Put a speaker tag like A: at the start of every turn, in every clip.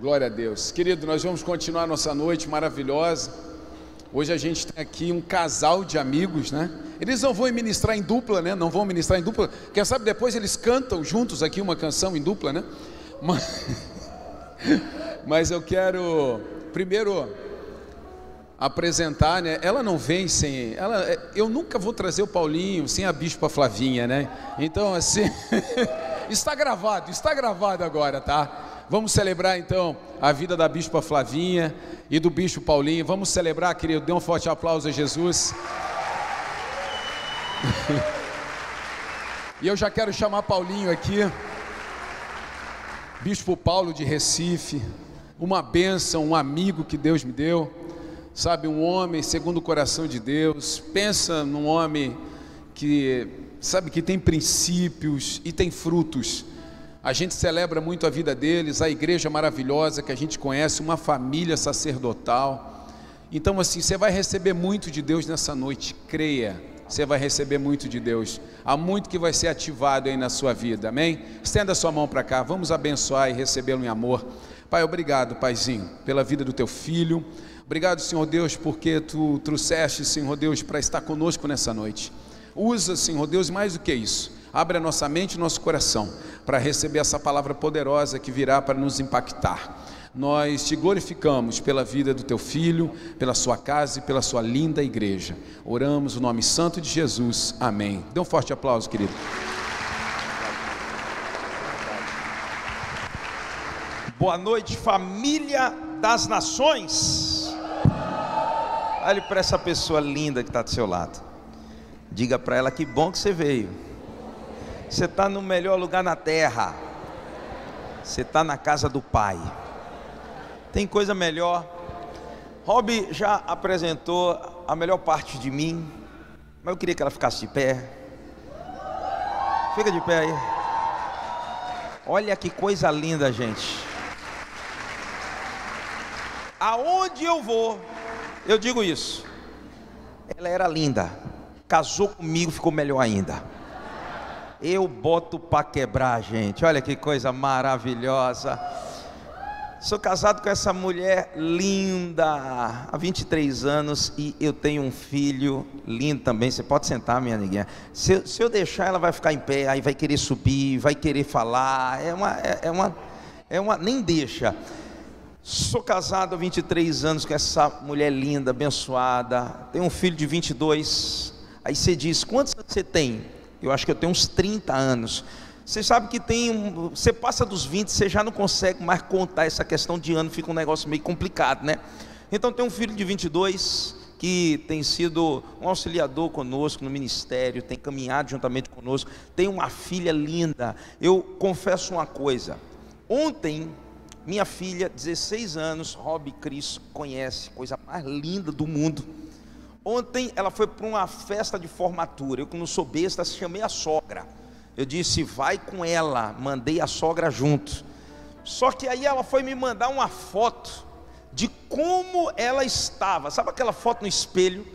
A: Glória a Deus. Querido, nós vamos continuar nossa noite maravilhosa. Hoje a gente tem aqui um casal de amigos, né? Eles não vão ministrar em dupla, né? Não vão ministrar em dupla. Quem sabe depois eles cantam juntos aqui uma canção em dupla, né? Mas, mas eu quero primeiro apresentar, né? Ela não vem sem, ela, eu nunca vou trazer o Paulinho sem a Bispa Flavinha, né? Então assim, está gravado, está gravado agora, tá? Vamos celebrar então a vida da Bispa Flavinha e do Bispo Paulinho. Vamos celebrar, querido. Dê um forte aplauso a Jesus. e eu já quero chamar Paulinho aqui. Bispo Paulo de Recife, uma bênção, um amigo que Deus me deu, sabe, um homem segundo o coração de Deus. Pensa num homem que, sabe, que tem princípios e tem frutos. A gente celebra muito a vida deles, a igreja maravilhosa que a gente conhece, uma família sacerdotal. Então, assim, você vai receber muito de Deus nessa noite, creia, você vai receber muito de Deus. Há muito que vai ser ativado aí na sua vida, amém? Estenda sua mão para cá, vamos abençoar e recebê-lo em amor. Pai, obrigado, Paizinho, pela vida do teu filho. Obrigado, Senhor Deus, porque tu trouxeste, Senhor Deus, para estar conosco nessa noite. Usa, Senhor Deus, mais do que isso Abre a nossa mente e nosso coração para receber essa palavra poderosa que virá para nos impactar. Nós te glorificamos pela vida do teu filho, pela sua casa e pela sua linda igreja. Oramos o nome santo de Jesus. Amém. Dê um forte aplauso, querido.
B: Boa noite, família das nações. Olhe para essa pessoa linda que está do seu lado. Diga para ela que bom que você veio. Você está no melhor lugar na terra. Você está na casa do Pai. Tem coisa melhor. Rob já apresentou a melhor parte de mim, mas eu queria que ela ficasse de pé. Fica de pé aí. Olha que coisa linda, gente. Aonde eu vou, eu digo isso. Ela era linda, casou comigo, ficou melhor ainda eu boto para quebrar, gente. Olha que coisa maravilhosa. Sou casado com essa mulher linda há 23 anos e eu tenho um filho lindo também. Você pode sentar, minha neguinha. Se, se eu deixar, ela vai ficar em pé, aí vai querer subir, vai querer falar. É uma, é, é uma, é uma, nem deixa. Sou casado há 23 anos com essa mulher linda, abençoada. Tenho um filho de 22. Aí você diz: quantos você tem? Eu acho que eu tenho uns 30 anos. Você sabe que tem. Você passa dos 20, você já não consegue mais contar essa questão de ano, fica um negócio meio complicado, né? Então tem um filho de 22 que tem sido um auxiliador conosco no ministério, tem caminhado juntamente conosco, tem uma filha linda. Eu confesso uma coisa. Ontem, minha filha, 16 anos, Rob Cris, conhece, coisa mais linda do mundo Ontem ela foi para uma festa de formatura. Eu, como sou besta, chamei a sogra. Eu disse, vai com ela. Mandei a sogra junto. Só que aí ela foi me mandar uma foto de como ela estava. Sabe aquela foto no espelho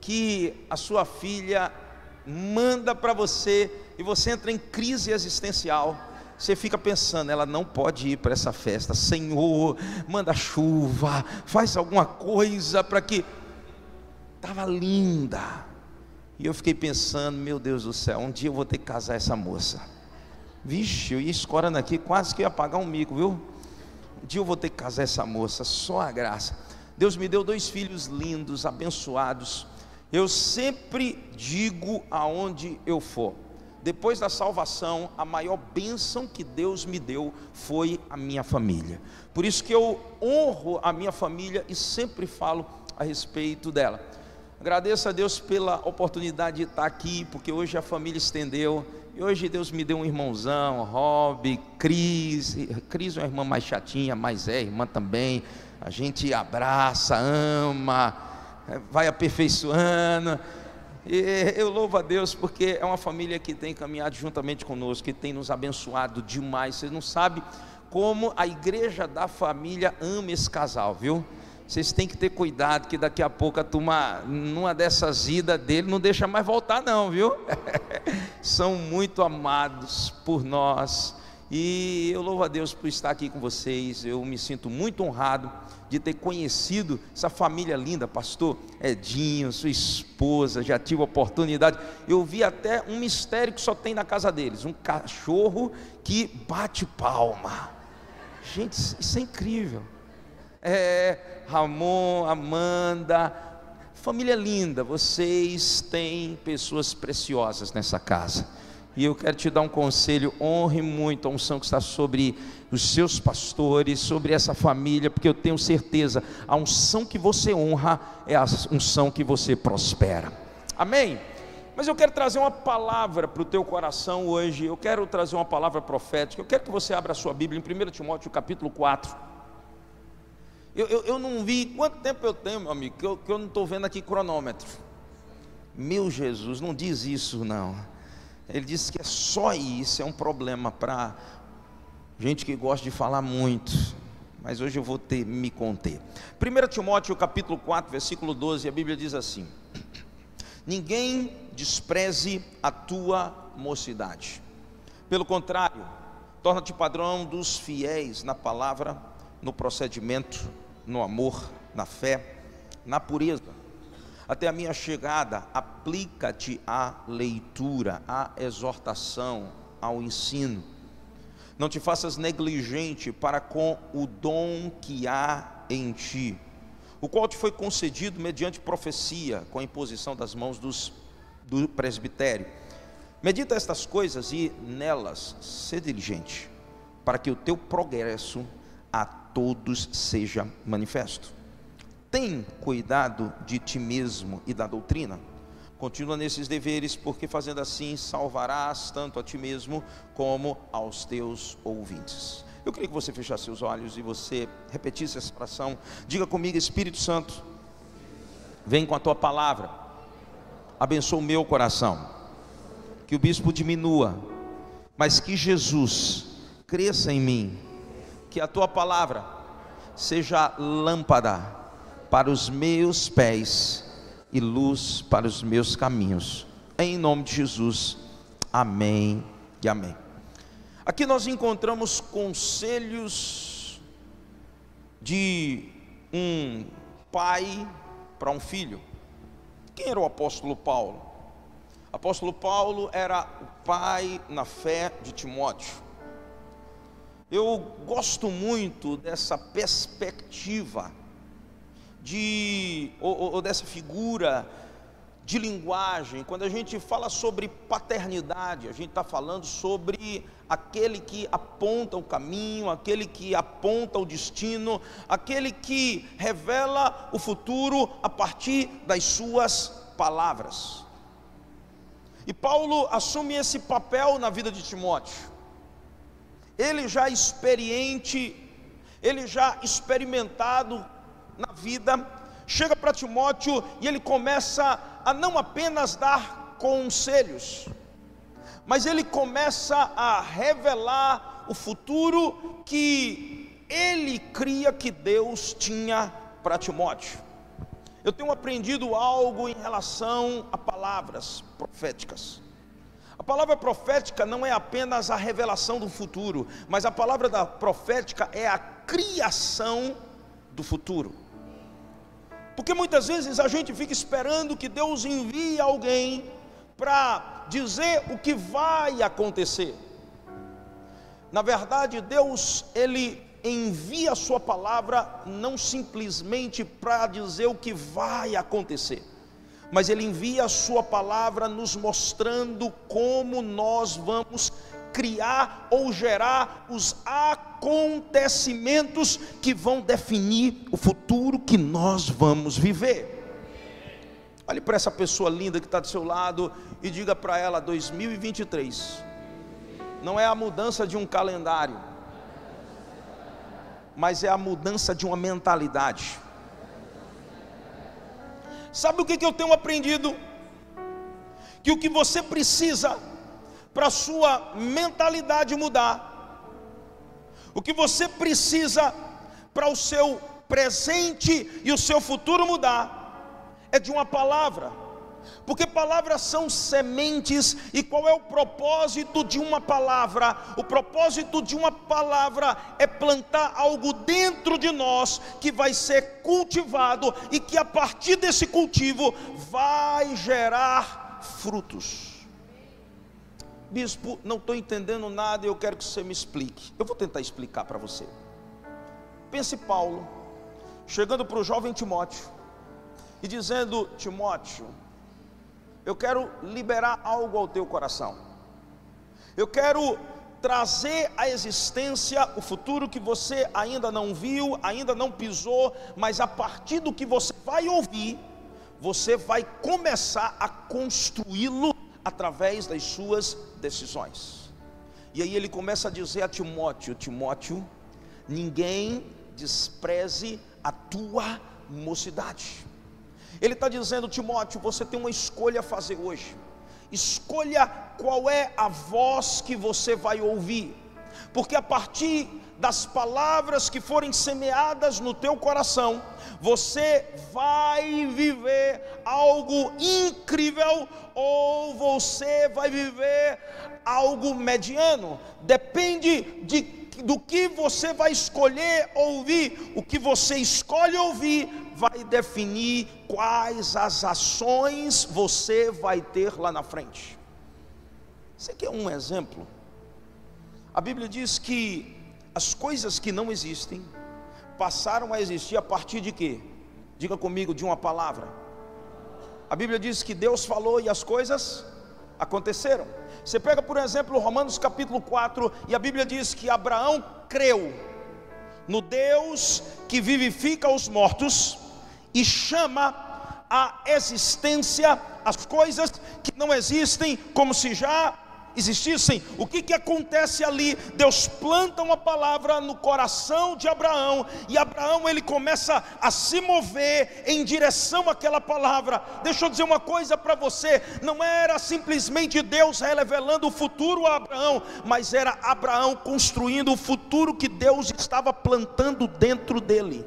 B: que a sua filha manda para você e você entra em crise existencial? Você fica pensando, ela não pode ir para essa festa. Senhor, manda chuva, faz alguma coisa para que estava linda. E eu fiquei pensando, meu Deus do céu, um dia eu vou ter que casar essa moça. Vixe, eu ia escorando aqui, quase que ia pagar um mico, viu? Um dia eu vou ter que casar essa moça, só a graça. Deus me deu dois filhos lindos, abençoados. Eu sempre digo aonde eu for. Depois da salvação, a maior bênção que Deus me deu foi a minha família. Por isso que eu honro a minha família e sempre falo a respeito dela. Agradeço a Deus pela oportunidade de estar aqui, porque hoje a família estendeu. E hoje Deus me deu um irmãozão, Rob, Cris. Cris é uma irmã mais chatinha, mas é irmã também. A gente abraça, ama, vai aperfeiçoando. E eu louvo a Deus porque é uma família que tem caminhado juntamente conosco, que tem nos abençoado demais. Você não sabe como a igreja da família ama esse casal, viu? Vocês têm que ter cuidado que daqui a pouco a turma, numa dessas idas dele, não deixa mais voltar, não, viu? São muito amados por nós E eu louvo a Deus por estar aqui com vocês. Eu me sinto muito honrado de ter conhecido essa família linda, pastor Edinho, sua esposa. Já tive a oportunidade. Eu vi até um mistério que só tem na casa deles: um cachorro que bate palma. Gente, isso é incrível. É, Ramon, Amanda, família linda, vocês têm pessoas preciosas nessa casa. E eu quero te dar um conselho: honre muito a unção que está sobre os seus pastores, sobre essa família, porque eu tenho certeza, a unção que você honra é a unção que você prospera. Amém? Mas eu quero trazer uma palavra para o teu coração hoje, eu quero trazer uma palavra profética, eu quero que você abra a sua Bíblia em 1 Timóteo capítulo 4. Eu, eu, eu não vi, quanto tempo eu tenho, meu amigo, que eu, que eu não estou vendo aqui cronômetro. Meu Jesus, não diz isso não. Ele disse que é só isso, é um problema para gente que gosta de falar muito. Mas hoje eu vou ter me conter. 1 Timóteo capítulo 4, versículo 12, a Bíblia diz assim: Ninguém despreze a tua mocidade. Pelo contrário, torna-te padrão dos fiéis na palavra, no procedimento, no amor, na fé, na pureza até a minha chegada, aplica-te à leitura, à exortação, ao ensino. Não te faças negligente para com o dom que há em ti, o qual te foi concedido mediante profecia, com a imposição das mãos dos, do presbitério. Medita estas coisas e nelas sê diligente, para que o teu progresso todos seja manifesto. Tem cuidado de ti mesmo e da doutrina. Continua nesses deveres, porque fazendo assim salvarás tanto a ti mesmo como aos teus ouvintes. Eu queria que você fechasse seus olhos e você repetisse essa oração. Diga comigo, Espírito Santo, vem com a tua palavra, abençoa o meu coração, que o bispo diminua, mas que Jesus cresça em mim, que a tua palavra seja lâmpada para os meus pés e luz para os meus caminhos. Em nome de Jesus. Amém e amém. Aqui nós encontramos conselhos de um pai para um filho. Quem era o apóstolo Paulo? Apóstolo Paulo era o pai na fé de Timóteo. Eu gosto muito dessa perspectiva de ou, ou dessa figura de linguagem, quando a gente fala sobre paternidade, a gente está falando sobre aquele que aponta o caminho, aquele que aponta o destino, aquele que revela o futuro a partir das suas palavras. E Paulo assume esse papel na vida de Timóteo. Ele já experiente, ele já experimentado na vida, chega para Timóteo e ele começa a não apenas dar conselhos, mas ele começa a revelar o futuro que ele cria que Deus tinha para Timóteo. Eu tenho aprendido algo em relação a palavras proféticas. A palavra profética não é apenas a revelação do futuro, mas a palavra da profética é a criação do futuro. Porque muitas vezes a gente fica esperando que Deus envie alguém para dizer o que vai acontecer. Na verdade, Deus, Ele envia a Sua palavra não simplesmente para dizer o que vai acontecer, mas Ele envia a Sua palavra nos mostrando como nós vamos criar ou gerar os acontecimentos que vão definir o futuro que nós vamos viver. Olhe para essa pessoa linda que está do seu lado e diga para ela: 2023 não é a mudança de um calendário, mas é a mudança de uma mentalidade. Sabe o que, eu tenho aprendido? Que o que você precisa para a sua mentalidade mudar. O que você precisa para o seu presente e o seu futuro mudar é de uma palavra. Porque palavras são sementes, e qual é o propósito de uma palavra? O propósito de uma palavra é plantar algo dentro de nós que vai ser cultivado e que a partir desse cultivo vai gerar frutos. Bispo, não estou entendendo nada e eu quero que você me explique. Eu vou tentar explicar para você. Pense Paulo, chegando para o jovem Timóteo e dizendo: Timóteo, eu quero liberar algo ao teu coração. Eu quero trazer à existência o futuro que você ainda não viu, ainda não pisou, mas a partir do que você vai ouvir, você vai começar a construí-lo através das suas decisões. E aí ele começa a dizer a Timóteo: Timóteo, ninguém despreze a tua mocidade. Ele está dizendo, Timóteo, você tem uma escolha a fazer hoje. Escolha qual é a voz que você vai ouvir, porque a partir das palavras que forem semeadas no teu coração, você vai viver algo incrível ou você vai viver algo mediano. Depende de do que você vai escolher ouvir, o que você escolhe ouvir vai definir quais as ações você vai ter lá na frente. Você quer um exemplo? A Bíblia diz que as coisas que não existem passaram a existir a partir de quê? Diga comigo, de uma palavra. A Bíblia diz que Deus falou e as coisas aconteceram. Você pega, por exemplo, Romanos capítulo 4, e a Bíblia diz que Abraão creu no Deus que vivifica os mortos e chama a existência as coisas que não existem como se já existissem. O que, que acontece ali? Deus planta uma palavra no coração de Abraão e Abraão ele começa a se mover em direção àquela palavra. Deixa eu dizer uma coisa para você: não era simplesmente Deus revelando o futuro a Abraão, mas era Abraão construindo o futuro que Deus estava plantando dentro dele.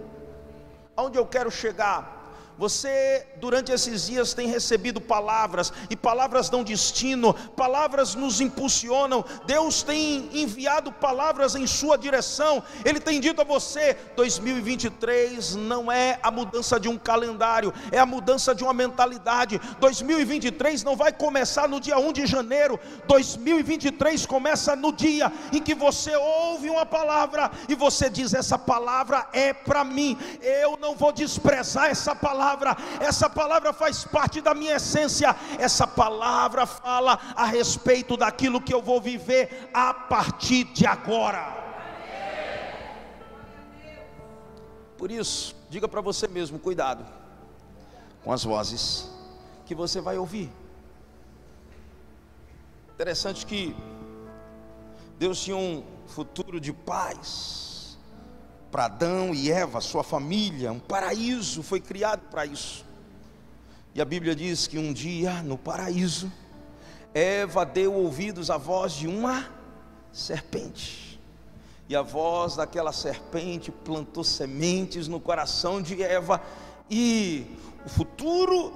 B: Aonde eu quero chegar? Você, durante esses dias, tem recebido palavras, e palavras dão destino, palavras nos impulsionam. Deus tem enviado palavras em sua direção. Ele tem dito a você: 2023 não é a mudança de um calendário, é a mudança de uma mentalidade. 2023 não vai começar no dia 1 de janeiro, 2023 começa no dia em que você ouve uma palavra e você diz: Essa palavra é para mim, eu não vou desprezar essa palavra palavra, essa palavra faz parte da minha essência, essa palavra fala a respeito daquilo que eu vou viver a partir de agora. Por isso, diga para você mesmo: cuidado com as vozes que você vai ouvir. Interessante que Deus tinha um futuro de paz para Adão e Eva, sua família, um paraíso foi criado para isso. E a Bíblia diz que um dia no paraíso, Eva deu ouvidos à voz de uma serpente. E a voz daquela serpente plantou sementes no coração de Eva, e o futuro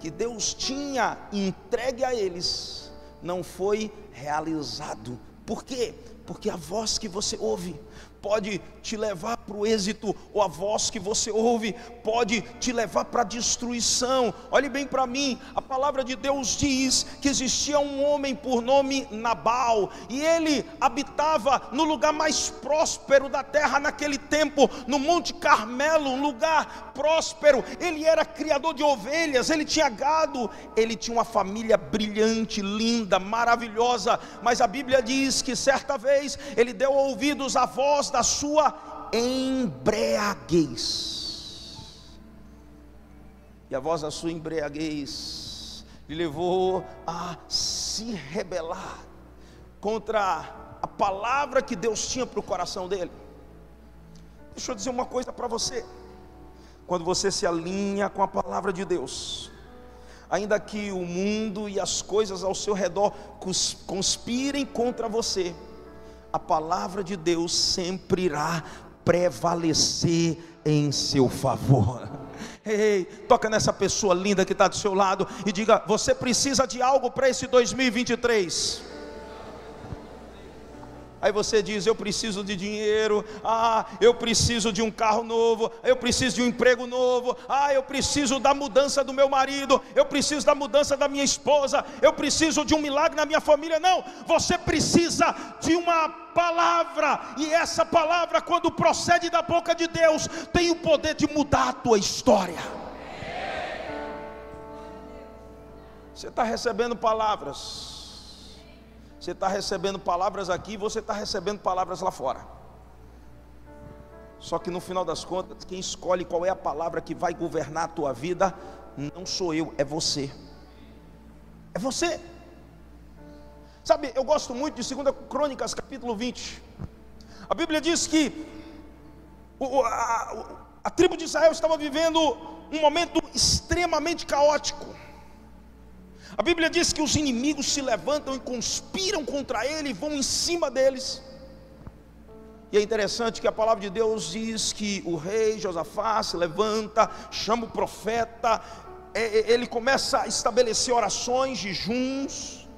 B: que Deus tinha entregue a eles não foi realizado. Por quê? Porque a voz que você ouve pode te levar para o êxito, ou a voz que você ouve pode te levar para a destruição. Olhe bem para mim, a palavra de Deus diz que existia um homem por nome Nabal, e ele habitava no lugar mais próspero da terra naquele tempo, no Monte Carmelo, um lugar próspero. Ele era criador de ovelhas, ele tinha gado, ele tinha uma família brilhante, linda, maravilhosa, mas a Bíblia diz que certa vez ele deu ouvidos à voz da sua embriaguez. E a voz da sua embriaguez lhe levou a se rebelar contra a palavra que Deus tinha para o coração dele. Deixa eu dizer uma coisa para você. Quando você se alinha com a palavra de Deus, ainda que o mundo e as coisas ao seu redor conspirem contra você, a palavra de Deus sempre irá prevalecer em seu favor. Ei, toca nessa pessoa linda que está do seu lado e diga: Você precisa de algo para esse 2023. Aí você diz: Eu preciso de dinheiro, ah, eu preciso de um carro novo, eu preciso de um emprego novo, ah, eu preciso da mudança do meu marido, eu preciso da mudança da minha esposa, eu preciso de um milagre na minha família. Não, você precisa de uma palavra, e essa palavra, quando procede da boca de Deus, tem o poder de mudar a tua história. Você está recebendo palavras você está recebendo palavras aqui, você está recebendo palavras lá fora. Só que no final das contas, quem escolhe qual é a palavra que vai governar a tua vida, não sou eu, é você. É você. Sabe, eu gosto muito de 2 Crônicas, capítulo 20. A Bíblia diz que o, a, a tribo de Israel estava vivendo um momento extremamente caótico. A Bíblia diz que os inimigos se levantam e conspiram contra ele e vão em cima deles. E é interessante que a palavra de Deus diz que o rei Josafá se levanta, chama o profeta, ele começa a estabelecer orações, jejuns,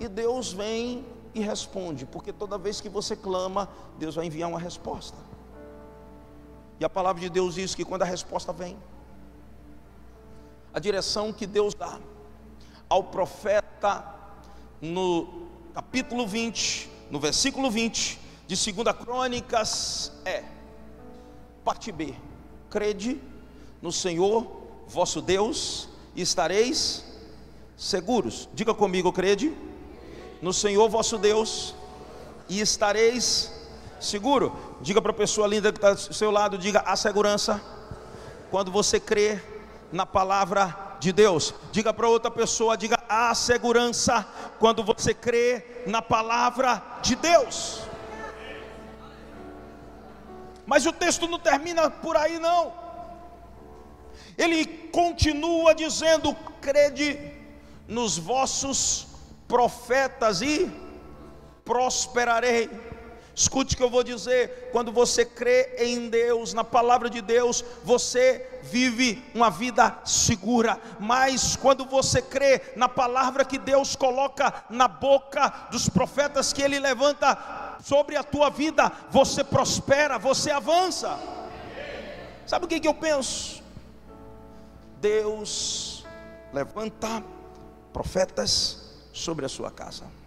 B: e Deus vem e responde, porque toda vez que você clama, Deus vai enviar uma resposta. E a palavra de Deus diz que quando a resposta vem, a direção que Deus dá ao profeta no capítulo 20, no versículo 20 de 2 Crônicas é: parte B, crede no Senhor vosso Deus e estareis seguros. Diga comigo, crede no Senhor vosso Deus e estareis seguro. Diga para a pessoa linda que está do seu lado, diga a segurança. Quando você crê na palavra de Deus. Diga para outra pessoa, diga a segurança quando você crê na palavra de Deus. Mas o texto não termina por aí não. Ele continua dizendo: crede nos vossos profetas e prosperarei. Escute o que eu vou dizer: quando você crê em Deus, na palavra de Deus, você vive uma vida segura. Mas quando você crê na palavra que Deus coloca na boca dos profetas que Ele levanta sobre a tua vida, você prospera, você avança. Sabe o que, eu penso? Deus levanta profetas sobre a sua casa.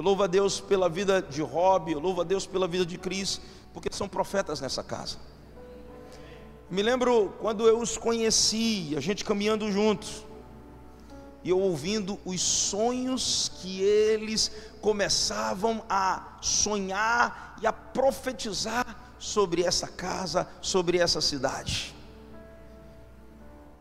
B: Eu louvo a Deus pela vida de Rob, eu louvo a Deus pela vida de Cris, porque são profetas nessa casa. Me lembro quando eu os conheci, a gente caminhando juntos, e eu ouvindo os sonhos que eles começavam a sonhar e a profetizar sobre essa casa, sobre essa cidade.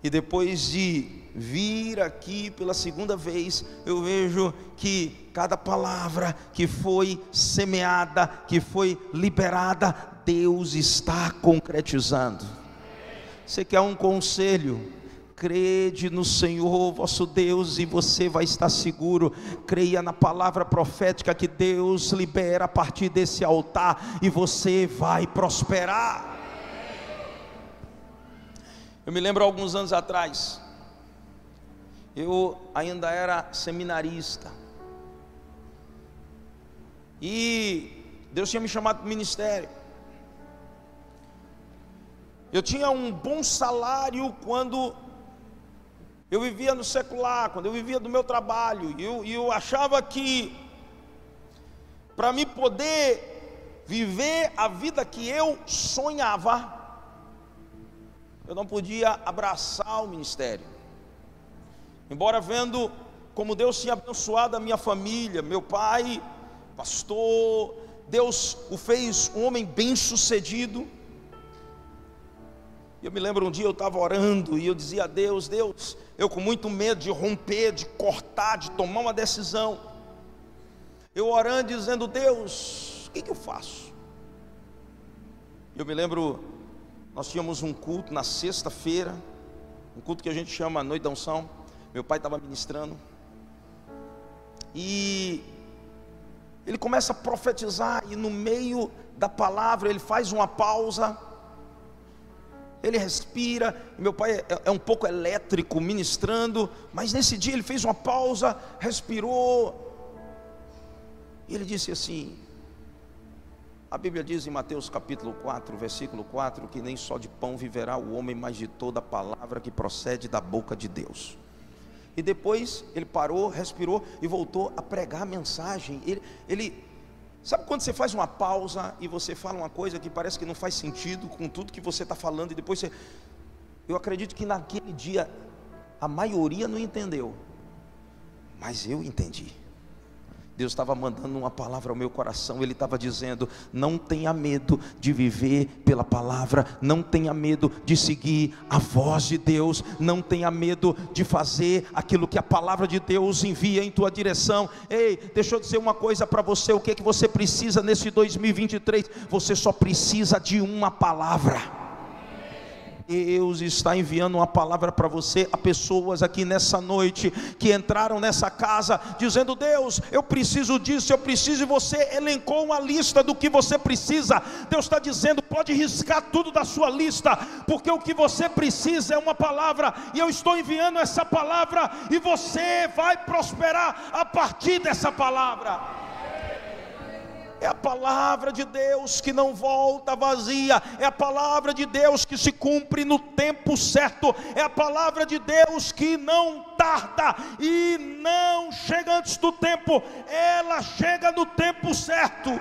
B: E depois de vir aqui pela segunda vez, eu vejo que cada palavra que foi semeada, que foi liberada, Deus está concretizando. Você quer um conselho? Crede no Senhor vosso Deus e você vai estar seguro. Creia na palavra profética que Deus libera a partir desse altar e você vai prosperar. Eu me lembro alguns anos atrás, eu ainda era seminarista, e Deus tinha me chamado para o ministério. Eu tinha um bom salário quando eu vivia no secular, quando eu vivia do meu trabalho, e eu, eu achava que para me poder viver a vida que eu sonhava, eu não podia abraçar o ministério. Embora vendo como Deus tinha abençoado a minha família, meu pai, pastor, Deus o fez um homem bem sucedido. Eu me lembro um dia eu estava orando e eu dizia a Deus: Deus, eu com muito medo de romper, de cortar, de tomar uma decisão. Eu orando dizendo: Deus, o que, que eu faço? Eu me lembro nós tínhamos um culto na sexta-feira, um culto que a gente chama Noite da Unção. Meu pai estava ministrando. E ele começa a profetizar, e no meio da palavra ele faz uma pausa. Ele respira, meu pai é, é um pouco elétrico ministrando, mas nesse dia ele fez uma pausa, respirou, e ele disse assim: a Bíblia diz em Mateus capítulo 4, versículo 4, que nem só de pão viverá o homem, mas de toda palavra que procede da boca de Deus. E depois ele parou, respirou e voltou a pregar a mensagem. Ele, ele sabe quando você faz uma pausa e você fala uma coisa que parece que não faz sentido com tudo que você está falando, e depois você. Eu acredito que naquele dia a maioria não entendeu, mas eu entendi. Deus estava mandando uma palavra ao meu coração, Ele estava dizendo: não tenha medo de viver pela palavra, não tenha medo de seguir a voz de Deus, não tenha medo de fazer aquilo que a palavra de Deus envia em tua direção. Ei, deixa eu dizer uma coisa para você: o que é que você precisa nesse 2023? Você só precisa de uma palavra. Deus está enviando uma palavra para você, a pessoas aqui nessa noite que entraram nessa casa dizendo: Deus, eu preciso disso, eu preciso, e você elencou uma lista do que você precisa. Deus está dizendo: pode riscar tudo da sua lista, porque o que você precisa é uma palavra, e eu estou enviando essa palavra, e você vai prosperar a partir dessa palavra. É a palavra de Deus que não volta vazia, é a palavra de Deus que se cumpre no tempo certo, é a palavra de Deus que não tarda e não chega antes do tempo, ela chega no tempo certo.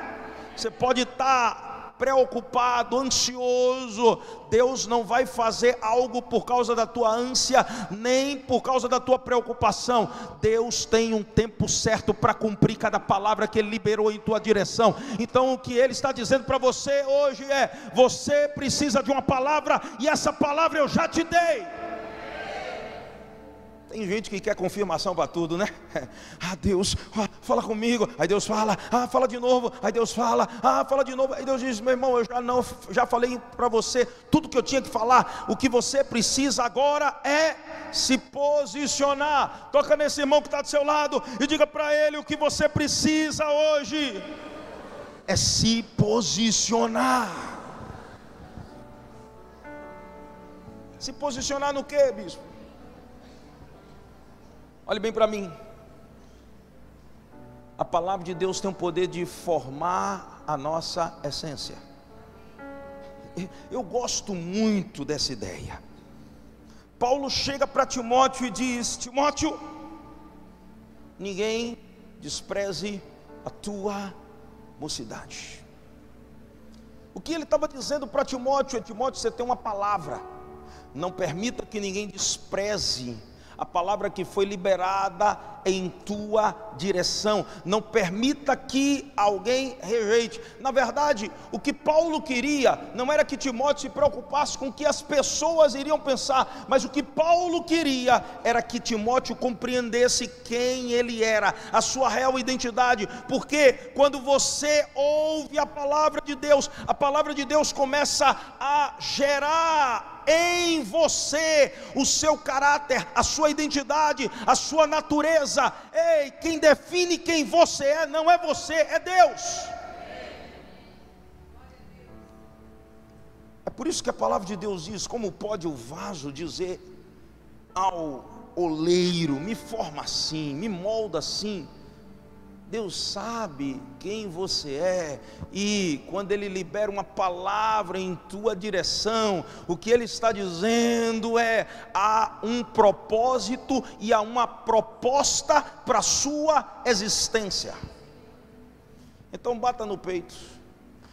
B: Você pode estar preocupado, ansioso, Deus não vai fazer algo por causa da tua ânsia, nem por causa da tua preocupação. Deus tem um tempo certo para cumprir cada palavra que Ele liberou em tua direção. Então, o que Ele está dizendo para você hoje é: você precisa de uma palavra, e essa palavra eu já te dei. Tem gente que quer confirmação para tudo, né? Ah, Deus, fala comigo. Aí Deus fala, ah, fala de novo. Aí Deus fala, ah, fala de novo. Aí Deus diz, meu irmão, eu já não, já falei para você tudo que eu tinha que falar. O que você precisa agora é se posicionar. Toca nesse irmão que está do seu lado e diga para ele o que você precisa hoje é se posicionar. Se posicionar no que, bispo? Olhe bem para mim. A palavra de Deus tem o poder de formar a nossa essência. Eu gosto muito dessa ideia. Paulo chega para Timóteo e diz: Timóteo, ninguém despreze a tua mocidade. O que ele estava dizendo para Timóteo é: Timóteo, você tem uma palavra, não permita que ninguém despreze a palavra que foi liberada em tua direção. Não permita que alguém rejeite. Na verdade, o que Paulo queria não era que Timóteo se preocupasse com o que as pessoas iriam pensar, mas o que Paulo queria era que Timóteo compreendesse quem ele era, a sua real identidade. Porque quando você ouve a palavra de Deus, a palavra de Deus começa a gerar em você o seu caráter, a sua identidade, a sua natureza. Ei, quem define quem você é não é você, é Deus. É por isso que a palavra de Deus diz: como pode o vaso dizer ao oleiro, me forma assim, me molda assim? Deus sabe quem você é, e quando Ele libera uma palavra em tua direção, o que Ele está dizendo é: há um propósito e há uma proposta para a sua existência. Então, bata no peito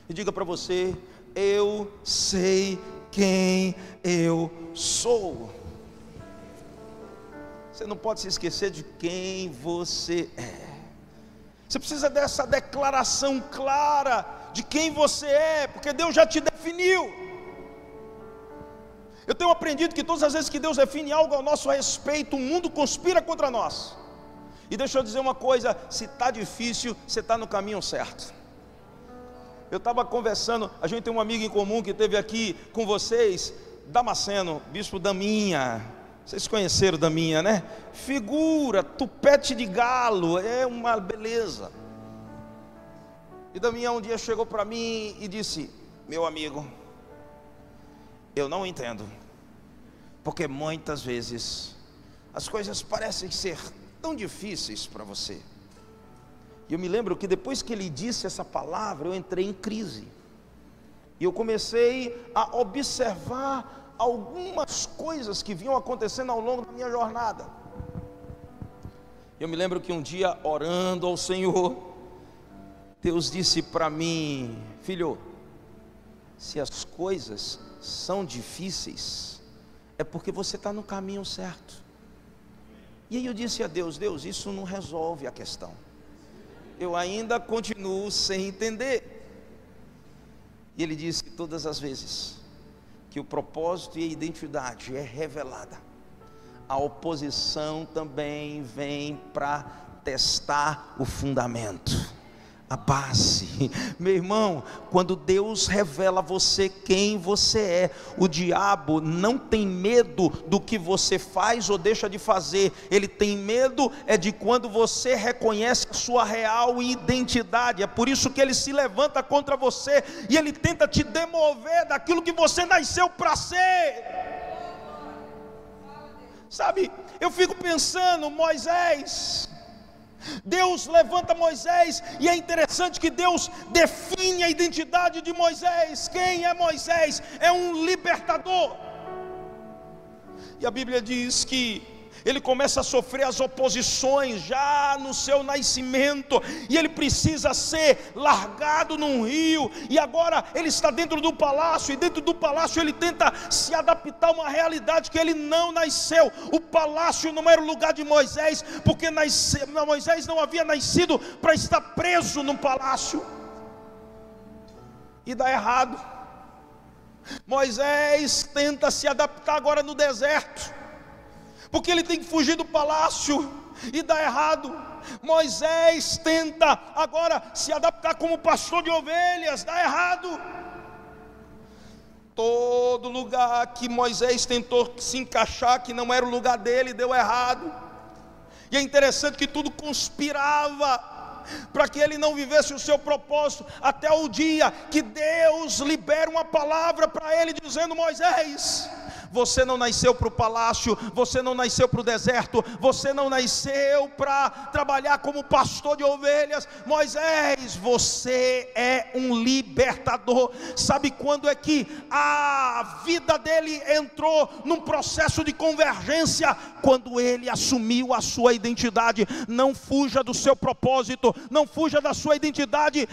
B: e diga para você: Eu sei quem eu sou. Você não pode se esquecer de quem você é. Você precisa dessa declaração clara de quem você é, porque Deus já te definiu. Eu tenho aprendido que todas as vezes que Deus define algo ao nosso respeito, o mundo conspira contra nós. E deixa eu dizer uma coisa: se está difícil, você está no caminho certo. Eu estava conversando, a gente tem um amigo em comum que esteve aqui com vocês, Damasceno, bispo Daminha, vocês conheceram da minha, né? Figura, tupete de galo, é uma beleza. E da minha um dia chegou para mim e disse: Meu amigo, Eu não entendo. Porque muitas vezes as coisas parecem ser tão difíceis para você. E eu me lembro que depois que ele disse essa palavra, eu entrei em crise. E eu comecei a observar algumas coisas que vinham acontecendo ao longo da minha jornada. Eu me lembro que um dia, orando ao Senhor, Deus disse para mim: Filho, se as coisas são difíceis, é porque você está no caminho certo. E aí eu disse a Deus: Deus, isso não resolve a questão. Eu ainda continuo sem entender. E ele disse todas as vezes que o propósito e a identidade é revelada, a oposição também vem para testar o fundamento a base. Meu irmão, quando Deus revela a você quem você é, o diabo não tem medo do que você faz ou deixa de fazer, ele tem medo é de quando você reconhece a sua real identidade. É por isso que ele se levanta contra você e ele tenta te demover daquilo que você nasceu para ser. Sabe, eu fico pensando, Moisés, Deus levanta Moisés, e é interessante que Deus define a identidade de Moisés. Quem é Moisés? É um libertador. E a Bíblia diz que ele começa a sofrer as oposições já no seu nascimento, e ele precisa ser largado num rio, e agora ele está dentro do palácio, e dentro do palácio ele tenta se adaptar a uma realidade que ele não nasceu. O palácio não era o lugar de Moisés, porque nasce, Moisés não havia nascido para estar preso no palácio, e dá errado. Moisés tenta se adaptar agora no deserto porque ele tem que fugir do palácio e dá errado. Moisés tenta agora se adaptar como pastor de ovelhas, dá errado. Todo lugar que Moisés tentou se encaixar, que não era o lugar dele, deu errado. E é interessante que tudo conspirava para que ele não vivesse o seu propósito, até o dia que Deus libera uma palavra para ele, dizendo: Moisés, você não nasceu para o palácio, você não nasceu para o deserto, você não nasceu para trabalhar como pastor de ovelhas. Moisés, você é um libertador. Sabe quando é que a vida dele entrou num processo de convergência? Quando ele assumiu a sua identidade. Não fuja do seu propósito, não fuja da sua identidade.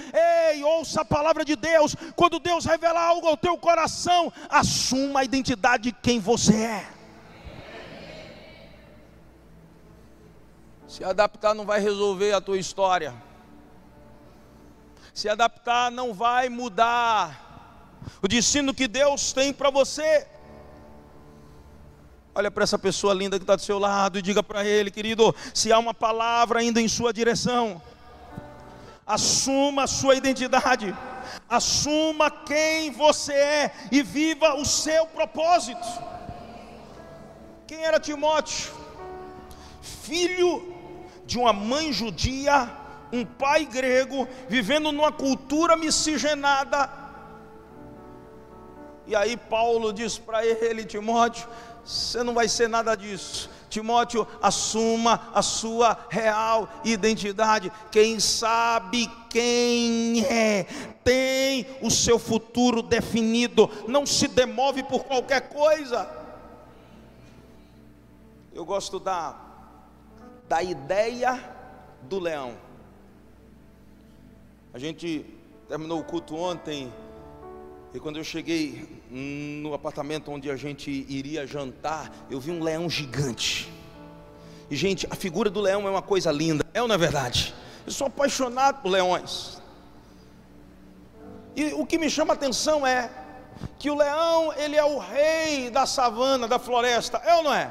B: Ei, ouça a palavra de Deus. Quando Deus revelar algo ao teu coração, assuma a identidade de quem quem você é. Se adaptar não vai resolver a tua história. Se adaptar não vai mudar o destino que Deus tem para você. Olha para essa pessoa linda que está do seu lado e diga para ele, querido, se há uma palavra ainda em sua direção, assuma a sua identidade assuma quem você é e viva o seu propósito. Quem era Timóteo? Filho de uma mãe judia, um pai grego, vivendo numa cultura miscigenada. E aí Paulo diz para ele, Timóteo, você não vai ser nada disso. Timóteo, assuma a sua real identidade. Quem sabe quem é, tem o seu futuro definido, não se demove por qualquer coisa. Eu gosto da, da ideia do leão. A gente terminou o culto ontem e quando eu cheguei no apartamento onde a gente iria jantar, eu vi um leão gigante. E gente, a figura do leão é uma coisa linda, é ou não é verdade? Eu sou apaixonado por leões. E o que me chama a atenção é que o leão, ele é o rei da savana, da floresta, é ou não é?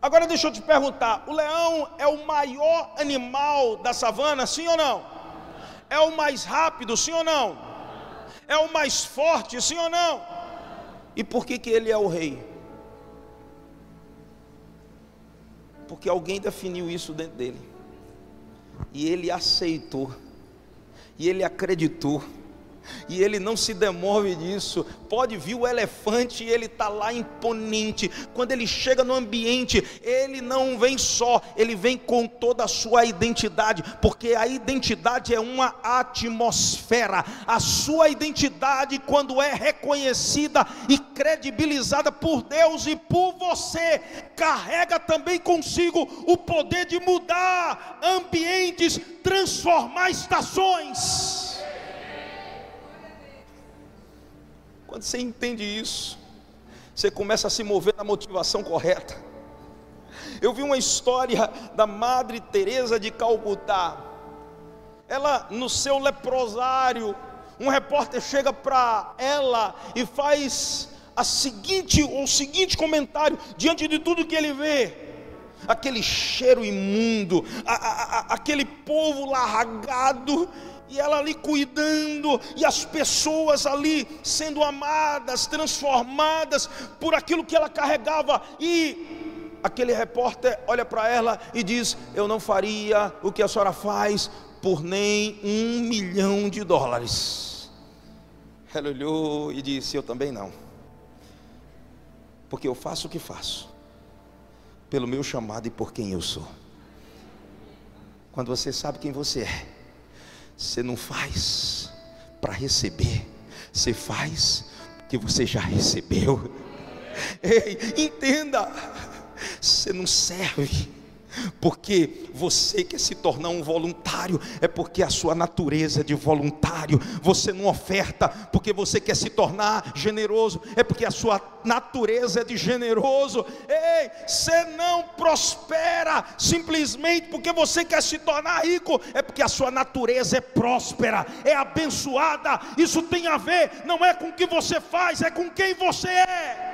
B: Agora deixa eu te perguntar, o leão é o maior animal da savana, sim ou não? É o mais rápido, sim ou não? é o mais forte, sim ou não? E por que, que ele é o rei? Porque alguém definiu isso dentro dele, e ele aceitou, e ele acreditou, e ele não se demove disso. Pode vir o elefante e ele está lá imponente. Quando ele chega no ambiente, ele não vem só, ele vem com toda a sua identidade, porque a identidade é uma atmosfera. A sua identidade, quando é reconhecida e credibilizada por Deus e por você, carrega também consigo o poder de mudar ambientes, transformar estações. Quando você entende isso, você começa a se mover na motivação correta. Eu vi uma história da Madre Teresa de Calcutá. Ela no seu leprosário, um repórter chega para ela e faz a seguinte, o seguinte comentário diante de tudo que ele vê aquele cheiro imundo, a, a, a, aquele povo largado, e ela ali cuidando, e as pessoas ali sendo amadas, transformadas por aquilo que ela carregava, e aquele repórter olha para ela e diz: Eu não faria o que a senhora faz por nem um milhão de dólares. Ela olhou e disse: Eu também não, porque eu faço o que faço, pelo meu chamado e por quem eu sou. Quando você sabe quem você é, você não faz para receber, você faz que você já recebeu. Ei, entenda, você não serve porque você quer se tornar um voluntário, é porque a sua natureza é de voluntário. Você não oferta porque você quer se tornar generoso, é porque a sua natureza é de generoso. Ei, você não prospera simplesmente porque você quer se tornar rico, é porque a sua natureza é próspera, é abençoada. Isso tem a ver, não é com o que você faz, é com quem você é.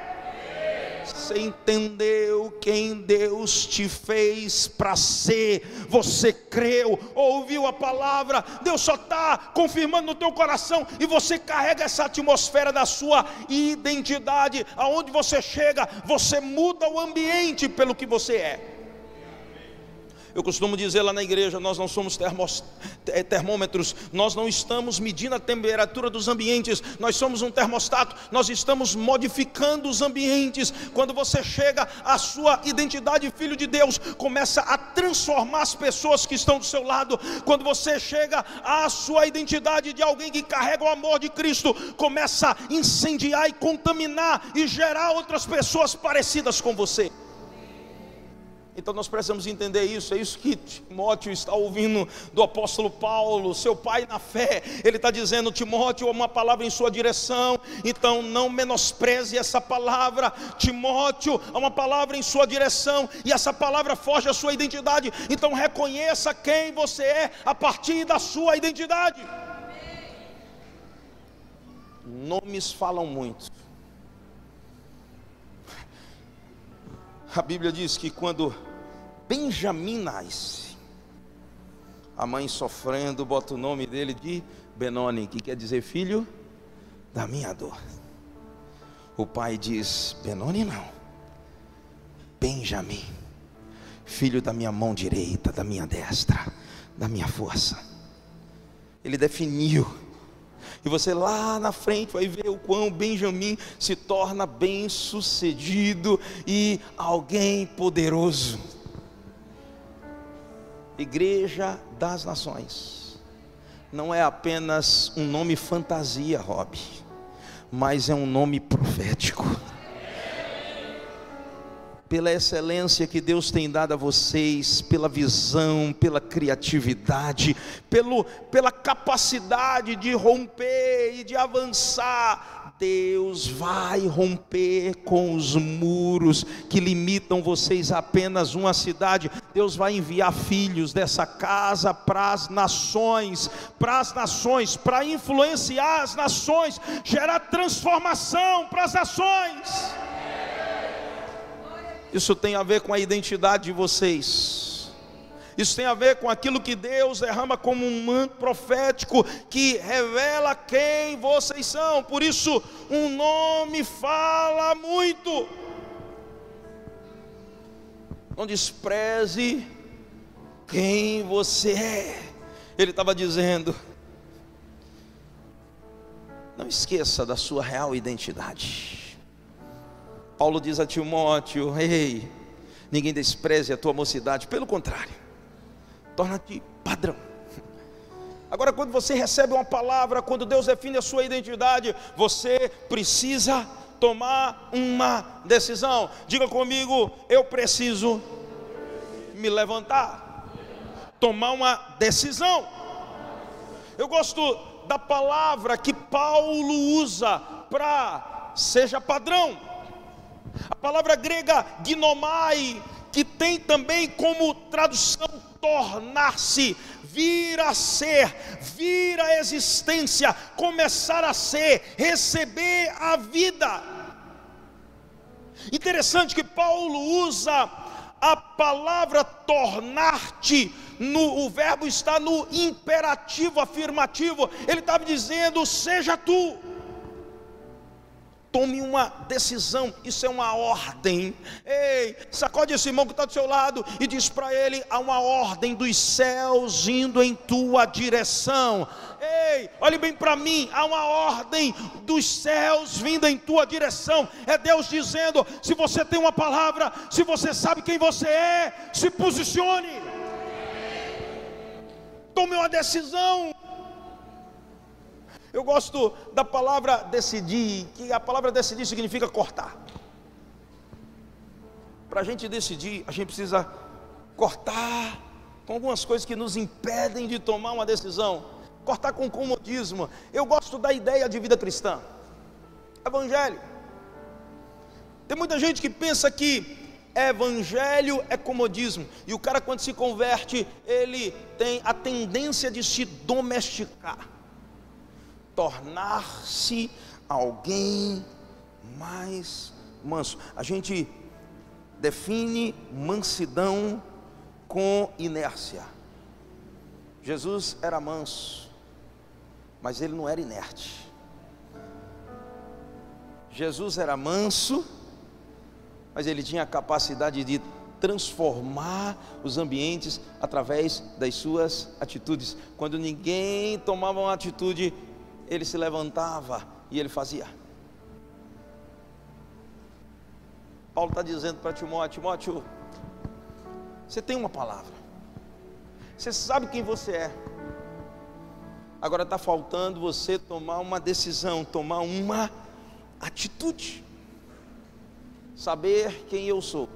B: Você entendeu quem Deus te fez para ser. Você creu, ouviu a palavra. Deus só está confirmando no teu coração. E você carrega essa atmosfera da sua identidade. Aonde você chega, você muda o ambiente pelo que você é. Eu costumo dizer lá na igreja: nós não somos termos, termômetros, nós não estamos medindo a temperatura dos ambientes, nós somos um termostato, nós estamos modificando os ambientes. Quando você chega, a sua identidade, filho de Deus, começa a transformar as pessoas que estão do seu lado. Quando você chega, a sua identidade de alguém que carrega o amor de Cristo, começa a incendiar e contaminar e gerar outras pessoas parecidas com você. Então nós precisamos entender isso, é isso que Timóteo está ouvindo do apóstolo Paulo, seu pai na fé. Ele está dizendo, Timóteo, uma palavra em sua direção, então não menospreze essa palavra. Timóteo, há uma palavra em sua direção, e essa palavra foge a sua identidade. Então reconheça quem você é a partir da sua identidade. Nomes falam muito. A Bíblia diz que quando Benjamim nasce. A mãe sofrendo, bota o nome dele de Benoni, que quer dizer filho da minha dor. O pai diz: Benoni não, Benjamim, filho da minha mão direita, da minha destra, da minha força. Ele definiu. E você lá na frente vai ver o quão Benjamim se torna bem sucedido e alguém poderoso. Igreja das Nações. Não é apenas um nome fantasia, Rob, mas é um nome profético. Pela excelência que Deus tem dado a vocês, pela visão, pela criatividade, pelo, pela capacidade de romper e de avançar, Deus vai romper com os muros que limitam vocês a apenas uma cidade. Deus vai enviar filhos dessa casa para as nações, para as nações, para influenciar as nações, gerar transformação para as nações. Isso tem a ver com a identidade de vocês. Isso tem a ver com aquilo que Deus derrama como um manto profético que revela quem vocês são. Por isso, um nome fala muito. Não despreze quem você é. Ele estava dizendo: não esqueça da sua real identidade. Paulo diz a Timóteo: Ei, ninguém despreze a tua mocidade, pelo contrário, torna-te padrão. Agora, quando você recebe uma palavra, quando Deus define a sua identidade, você precisa tomar uma decisão. Diga comigo, eu preciso me levantar, tomar uma decisão. Eu gosto da palavra que Paulo usa para seja padrão. A palavra grega gnomai, que tem também como tradução tornar-se, vir a ser, vir à existência, começar a ser, receber a vida. Interessante que Paulo usa a palavra tornar-te, o verbo está no imperativo afirmativo, ele estava dizendo: seja tu. Tome uma decisão, isso é uma ordem. Ei, sacode esse irmão que está do seu lado e diz para ele: há uma ordem dos céus indo em tua direção. Ei, olhe bem para mim, há uma ordem dos céus vindo em tua direção. É Deus dizendo: se você tem uma palavra, se você sabe quem você é, se posicione. Tome uma decisão. Eu gosto da palavra decidir, que a palavra decidir significa cortar. Para a gente decidir, a gente precisa cortar com algumas coisas que nos impedem de tomar uma decisão. Cortar com comodismo. Eu gosto da ideia de vida cristã. Evangelho. Tem muita gente que pensa que evangelho é comodismo. E o cara, quando se converte, ele tem a tendência de se domesticar tornar-se alguém mais manso. A gente define mansidão com inércia. Jesus era manso, mas ele não era inerte. Jesus era manso, mas ele tinha a capacidade de transformar os ambientes através das suas atitudes. Quando ninguém tomava uma atitude, ele se levantava e ele fazia. Paulo está dizendo para Timóteo: Timóteo, você tem uma palavra, você sabe quem você é. Agora está faltando você tomar uma decisão, tomar uma atitude, saber quem eu sou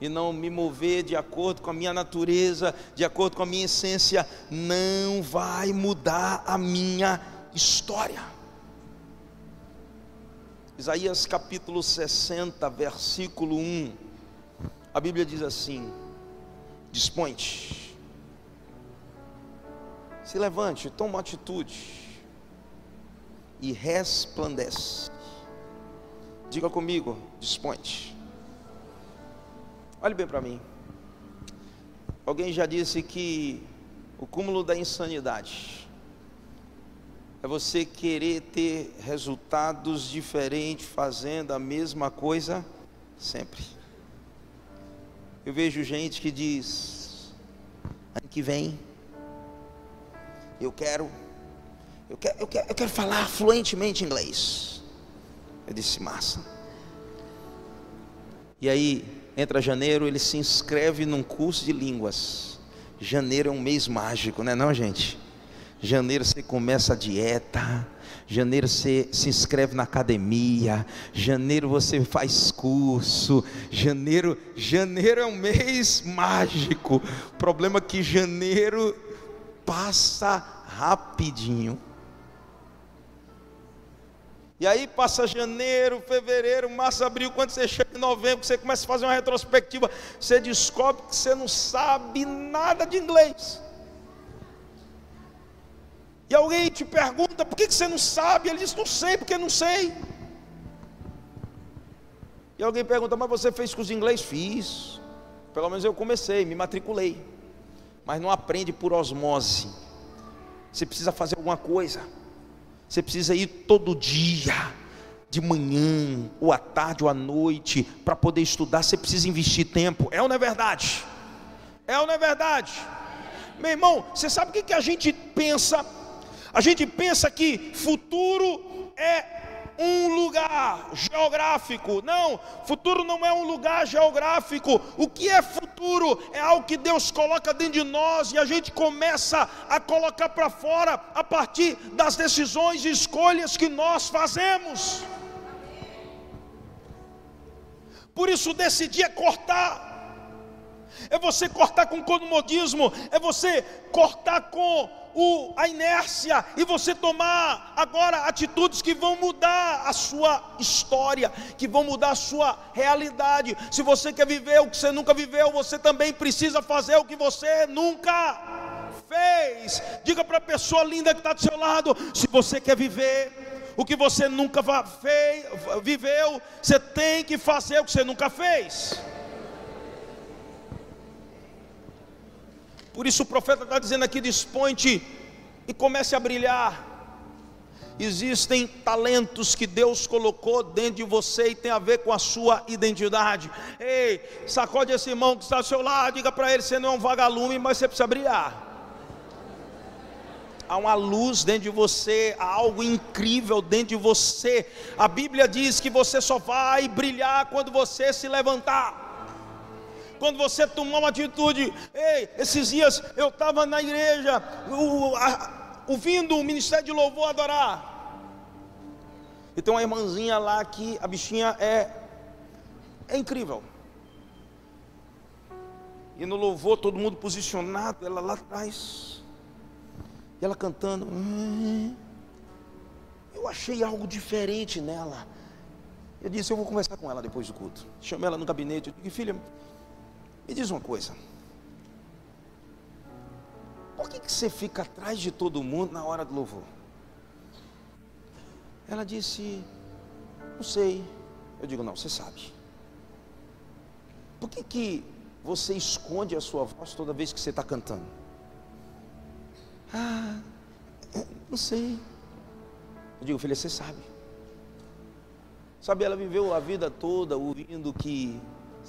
B: e não me mover de acordo com a minha natureza, de acordo com a minha essência, não vai mudar a minha história. Isaías capítulo 60, versículo 1. A Bíblia diz assim: Dispõe-te, se levante, toma uma atitude e resplandece. Diga comigo, dispõe-te. Olhe bem para mim. Alguém já disse que o cúmulo da insanidade é você querer ter resultados diferentes fazendo a mesma coisa sempre. Eu vejo gente que diz: ano que vem eu quero, eu quero, eu quero, eu quero falar fluentemente inglês. Eu disse massa. E aí entra janeiro, ele se inscreve num curso de línguas. Janeiro é um mês mágico, não é não, gente? Janeiro você começa a dieta, janeiro você se inscreve na academia, janeiro você faz curso, janeiro, janeiro é um mês mágico. O problema é que janeiro passa rapidinho. E aí passa janeiro, fevereiro, março, abril, quando você chega em novembro, você começa a fazer uma retrospectiva, você descobre que você não sabe nada de inglês. E alguém te pergunta, por que você não sabe? Ele diz, não sei, porque não sei. E alguém pergunta, mas você fez curso de inglês? Fiz. Pelo menos eu comecei, me matriculei. Mas não aprende por osmose. Você precisa fazer alguma coisa. Você precisa ir todo dia, de manhã, ou à tarde, ou à noite, para poder estudar. Você precisa investir tempo. É ou não é verdade? É ou não é verdade? Meu irmão, você sabe o que, que a gente pensa? A gente pensa que futuro é um lugar geográfico. Não, futuro não é um lugar geográfico. O que é futuro é algo que Deus coloca dentro de nós e a gente começa a colocar para fora a partir das decisões e escolhas que nós fazemos. Por isso decidir é cortar é você cortar com comodismo, é você cortar com o, a inércia e você tomar agora atitudes que vão mudar a sua história, que vão mudar a sua realidade. Se você quer viver o que você nunca viveu, você também precisa fazer o que você nunca fez. Diga para a pessoa linda que está do seu lado: se você quer viver o que você nunca fez, viveu, você tem que fazer o que você nunca fez. Por isso o profeta está dizendo aqui: dispõe-te e comece a brilhar. Existem talentos que Deus colocou dentro de você e tem a ver com a sua identidade. Ei, sacode esse irmão que está ao seu lado, diga para ele: você não é um vagalume, mas você precisa brilhar. Há uma luz dentro de você, há algo incrível dentro de você. A Bíblia diz que você só vai brilhar quando você se levantar quando você tomar uma atitude. Ei, esses dias eu estava na igreja, ouvindo o ministério de louvor adorar. E tem uma irmãzinha lá que a bichinha é, é incrível. E no louvor, todo mundo posicionado, ela lá atrás. E ela cantando. Hum, eu achei algo diferente nela. Eu disse, eu vou conversar com ela depois do culto. Chamei ela no gabinete. Eu disse, filha, me diz uma coisa. Por que, que você fica atrás de todo mundo na hora do louvor? Ela disse, não sei. Eu digo, não, você sabe. Por que, que você esconde a sua voz toda vez que você está cantando? Ah, não sei. Eu digo, filha, você sabe. Sabe, ela viveu a vida toda ouvindo que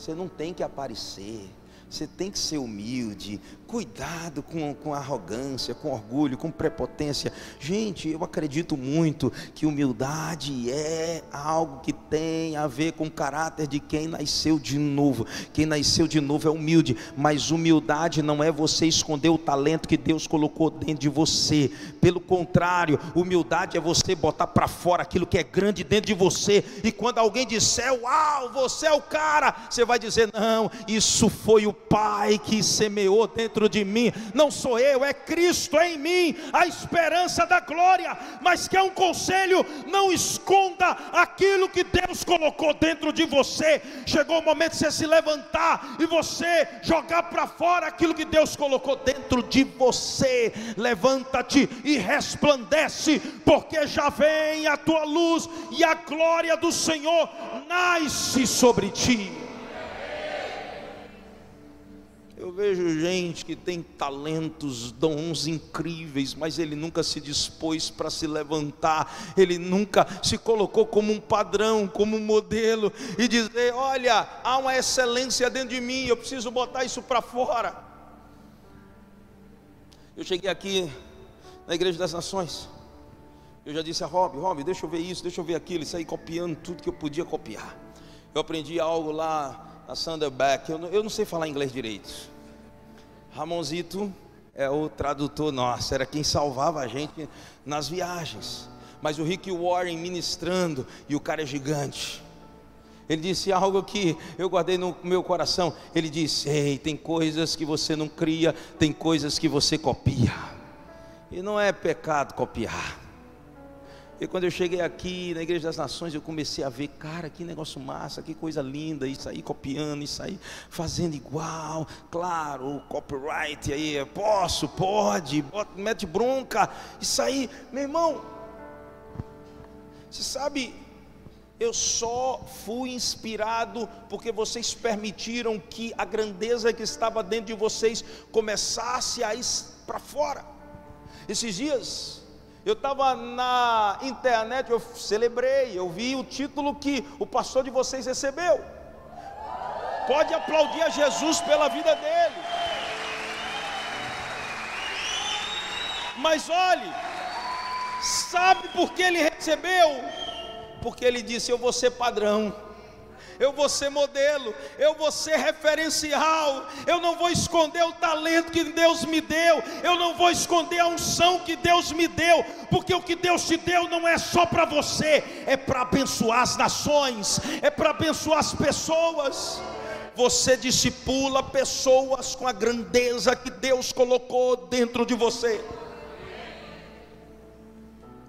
B: você não tem que aparecer. Você tem que ser humilde, cuidado com, com arrogância, com orgulho, com prepotência. Gente, eu acredito muito que humildade é algo que tem a ver com o caráter de quem nasceu de novo. Quem nasceu de novo é humilde, mas humildade não é você esconder o talento que Deus colocou dentro de você. Pelo contrário, humildade é você botar para fora aquilo que é grande dentro de você. E quando alguém disser, uau, você é o cara, você vai dizer, não, isso foi o Pai que semeou dentro de mim. Não sou eu, é Cristo em mim, a esperança da glória. Mas que é um conselho: não esconda aquilo que Deus colocou dentro de você. Chegou o momento de você se levantar e você jogar para fora aquilo que Deus colocou dentro de você. Levanta-te e resplandece, porque já vem a tua luz e a glória do Senhor nasce sobre ti. Eu vejo gente que tem talentos, dons incríveis, mas ele nunca se dispôs para se levantar, ele nunca se colocou como um padrão, como um modelo e dizer: Olha, há uma excelência dentro de mim, eu preciso botar isso para fora. Eu cheguei aqui na Igreja das Nações, eu já disse a Rob: Rob, deixa eu ver isso, deixa eu ver aquilo, e saí copiando tudo que eu podia copiar. Eu aprendi algo lá a Sanderbeck, eu eu não sei falar inglês direito. Ramonzito é o tradutor nosso, era quem salvava a gente nas viagens. Mas o Rick Warren ministrando, e o cara é gigante. Ele disse algo que eu guardei no meu coração. Ele disse: Ei, tem coisas que você não cria, tem coisas que você copia. E não é pecado copiar. E quando eu cheguei aqui na Igreja das Nações, eu comecei a ver, cara, que negócio massa, que coisa linda, isso aí copiando, isso aí fazendo igual, claro, copyright aí, posso, pode, bota, mete bronca, isso aí, meu irmão, você sabe, eu só fui inspirado porque vocês permitiram que a grandeza que estava dentro de vocês começasse a ir para fora. Esses dias, eu estava na internet, eu celebrei, eu vi o título que o pastor de vocês recebeu. Pode aplaudir a Jesus pela vida dele. Mas olhe, Sabe por que ele recebeu? Porque ele disse: Eu vou ser padrão eu vou ser modelo, eu vou ser referencial, eu não vou esconder o talento que Deus me deu, eu não vou esconder a unção que Deus me deu, porque o que Deus te deu não é só para você, é para abençoar as nações, é para abençoar as pessoas. Você discipula pessoas com a grandeza que Deus colocou dentro de você.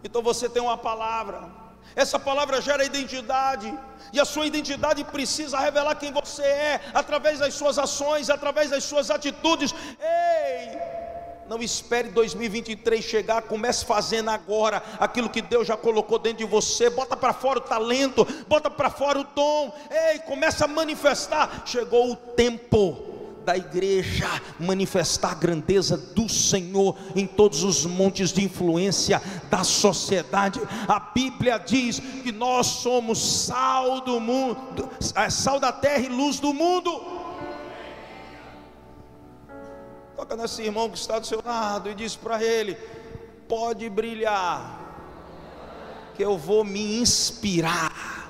B: Então você tem uma palavra, essa palavra gera identidade, e a sua identidade precisa revelar quem você é, através das suas ações, através das suas atitudes. Ei! Não espere 2023 chegar, comece fazendo agora aquilo que Deus já colocou dentro de você. Bota para fora o talento, bota para fora o dom. Ei, começa a manifestar. Chegou o tempo da igreja manifestar a grandeza do Senhor em todos os montes de influência da sociedade. A Bíblia diz que nós somos sal do mundo, é, sal da terra e luz do mundo. Toca nesse irmão que está do seu lado e diz para ele: pode brilhar, que eu vou me inspirar.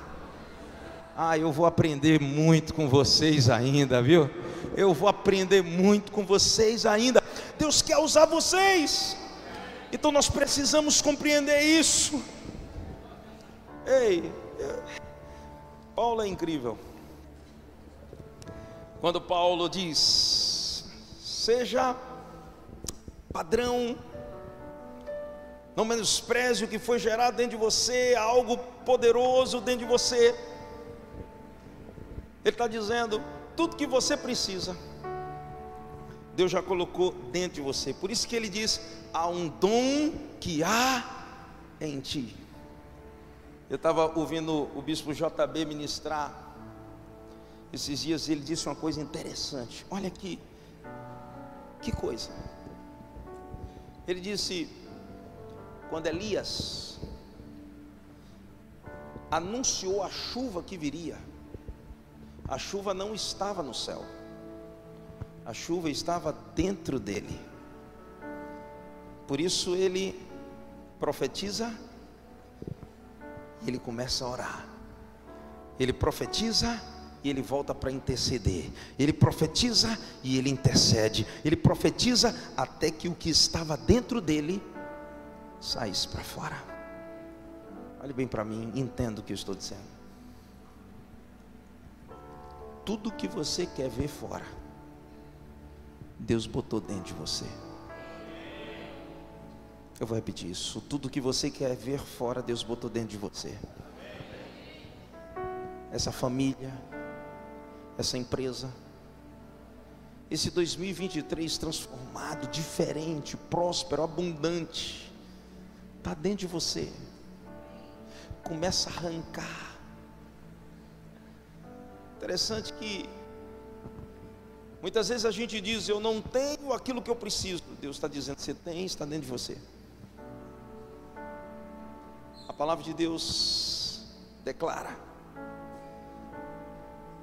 B: Ah, eu vou aprender muito com vocês ainda, viu? eu vou aprender muito com vocês ainda. Deus quer usar vocês. Então nós precisamos compreender isso. Ei, Paulo é incrível. Quando Paulo diz: seja padrão, não menospreze o que foi gerado dentro de você, algo poderoso dentro de você. Ele está dizendo: tudo que você precisa, Deus já colocou dentro de você. Por isso que ele diz: há um dom que há em ti. Eu estava ouvindo o bispo JB ministrar esses dias, ele disse uma coisa interessante. Olha aqui, que coisa. Ele disse: quando Elias anunciou a chuva que viria, a chuva não estava no céu, a chuva estava dentro dele. Por isso ele profetiza e ele começa a orar. Ele profetiza e ele volta para interceder. Ele profetiza e ele intercede. Ele profetiza até que o que estava dentro dele saísse para fora. Olhe bem para mim, entenda o que eu estou dizendo tudo que você quer ver fora, Deus botou dentro de você. Eu vou repetir isso. Tudo que você quer ver fora, Deus botou dentro de você. Essa família, essa empresa, esse 2023 transformado, diferente, próspero, abundante, está dentro de você. Começa a arrancar Interessante que muitas vezes a gente diz: Eu não tenho aquilo que eu preciso. Deus está dizendo: Você tem, está dentro de você. A palavra de Deus declara.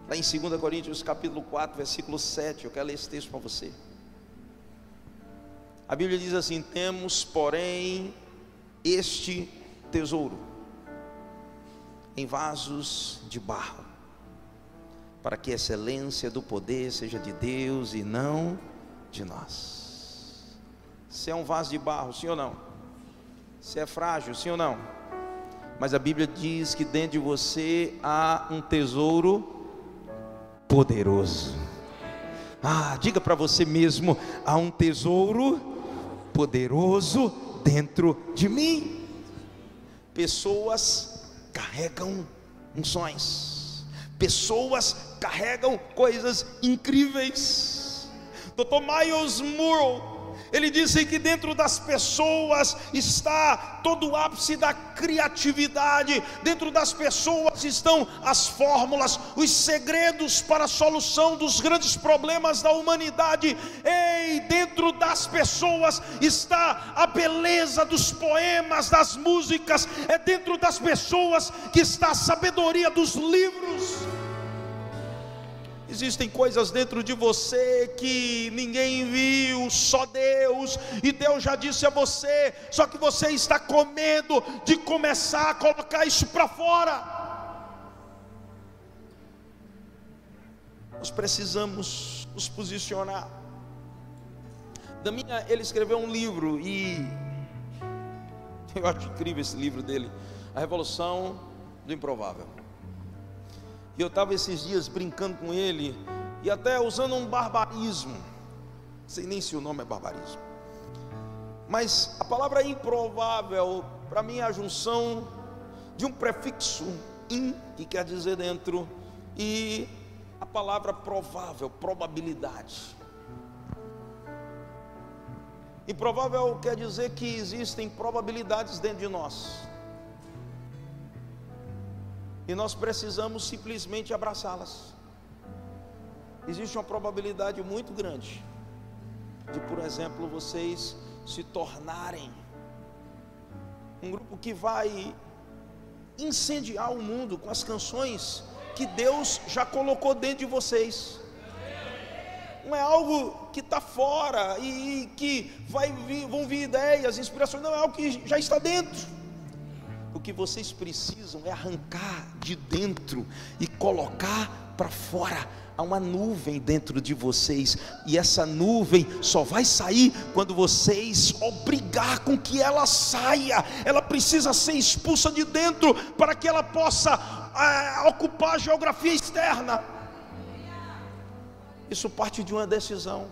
B: Lá em 2 Coríntios capítulo 4, versículo 7, eu quero ler esse texto para você. A Bíblia diz assim: Temos, porém, este tesouro em vasos de barro para que a excelência do poder seja de Deus e não de nós. Você é um vaso de barro, sim ou não? Você é frágil, sim ou não? Mas a Bíblia diz que dentro de você há um tesouro poderoso. Ah, diga para você mesmo: há um tesouro poderoso dentro de mim. Pessoas carregam unções Pessoas carregam coisas incríveis. Dr. Miles Moore ele disse que dentro das pessoas está todo o ápice da criatividade, dentro das pessoas estão as fórmulas, os segredos para a solução dos grandes problemas da humanidade. Ei, dentro das pessoas está a beleza dos poemas, das músicas, é dentro das pessoas que está a sabedoria dos livros. Existem coisas dentro de você que ninguém viu, só Deus, e Deus já disse a você, só que você está com medo de começar a colocar isso para fora. Nós precisamos nos posicionar. Da minha, ele escreveu um livro e eu acho incrível esse livro dele, A Revolução do Improvável. E eu estava esses dias brincando com ele e até usando um barbarismo. Sei nem se o nome é barbarismo. Mas a palavra improvável, para mim, é a junção de um prefixo in, que quer dizer dentro, e a palavra provável, probabilidade. Improvável quer dizer que existem probabilidades dentro de nós. E nós precisamos simplesmente abraçá-las. Existe uma probabilidade muito grande de, por exemplo, vocês se tornarem um grupo que vai incendiar o mundo com as canções que Deus já colocou dentro de vocês. Não é algo que está fora e, que vai vir, vão vir ideias, inspirações, não é algo que já está dentro. O que vocês precisam é arrancar de dentro e colocar para fora. Há uma nuvem dentro de vocês, e essa nuvem só vai sair quando vocês obrigar com que ela saia. Ela precisa ser expulsa de dentro para que ela possa é, ocupar a geografia externa. Isso parte de uma decisão.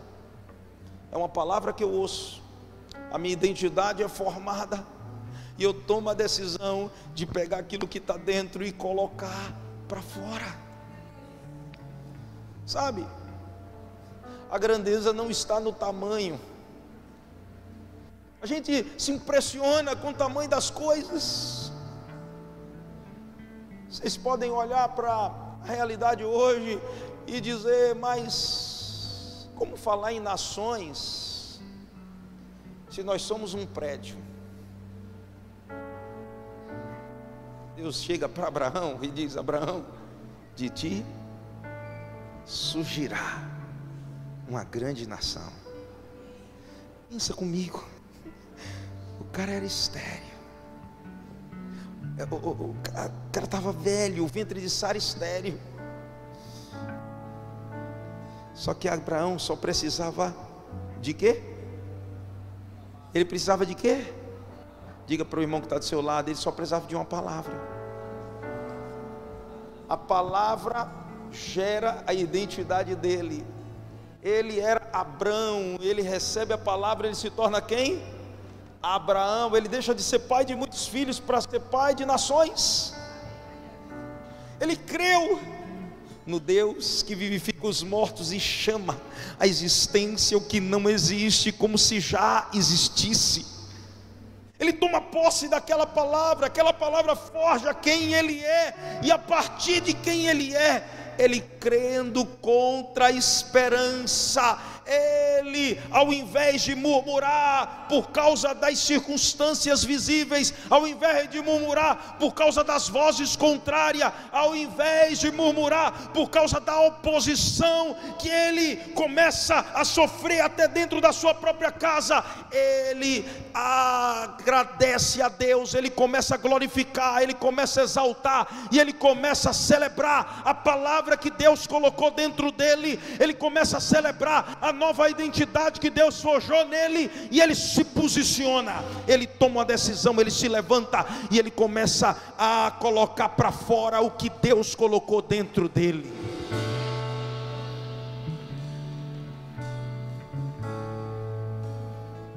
B: É uma palavra que eu ouço. A minha identidade é formada. E eu tomo a decisão de pegar aquilo que está dentro e colocar para fora. Sabe? A grandeza não está no tamanho. A gente se impressiona com o tamanho das coisas. Vocês podem olhar para a realidade hoje e dizer, mas como falar em nações se nós somos um prédio? Deus chega para Abraão e diz: Abraão, de ti surgirá uma grande nação. Pensa comigo, o cara era estéreo. O, o, o cara estava velho, o ventre de Sara estéreo. Só que Abraão só precisava de quê? Ele precisava de quê? Diga para o irmão que está do seu lado, ele só precisava de uma palavra. A palavra gera a identidade dele. Ele era Abraão, ele recebe a palavra, ele se torna quem? Abraão, ele deixa de ser pai de muitos filhos para ser pai de nações. Ele creu no Deus que vivifica os mortos e chama a existência o que não existe como se já existisse. Ele toma posse daquela palavra, aquela palavra forja quem ele é, e a partir de quem ele é, ele crendo contra a esperança, ele, ao invés de murmurar por causa das circunstâncias visíveis, ao invés de murmurar por causa das vozes contrárias, ao invés de murmurar por causa da oposição que ele começa a sofrer até dentro da sua própria casa, ele agradece a Deus, ele começa a glorificar, ele começa a exaltar e ele começa a celebrar a palavra que Deus colocou dentro dele, ele começa a celebrar a nova identidade que Deus forjou nele e ele se posiciona, ele toma uma decisão, ele se levanta e ele começa a colocar para fora o que Deus colocou dentro dele.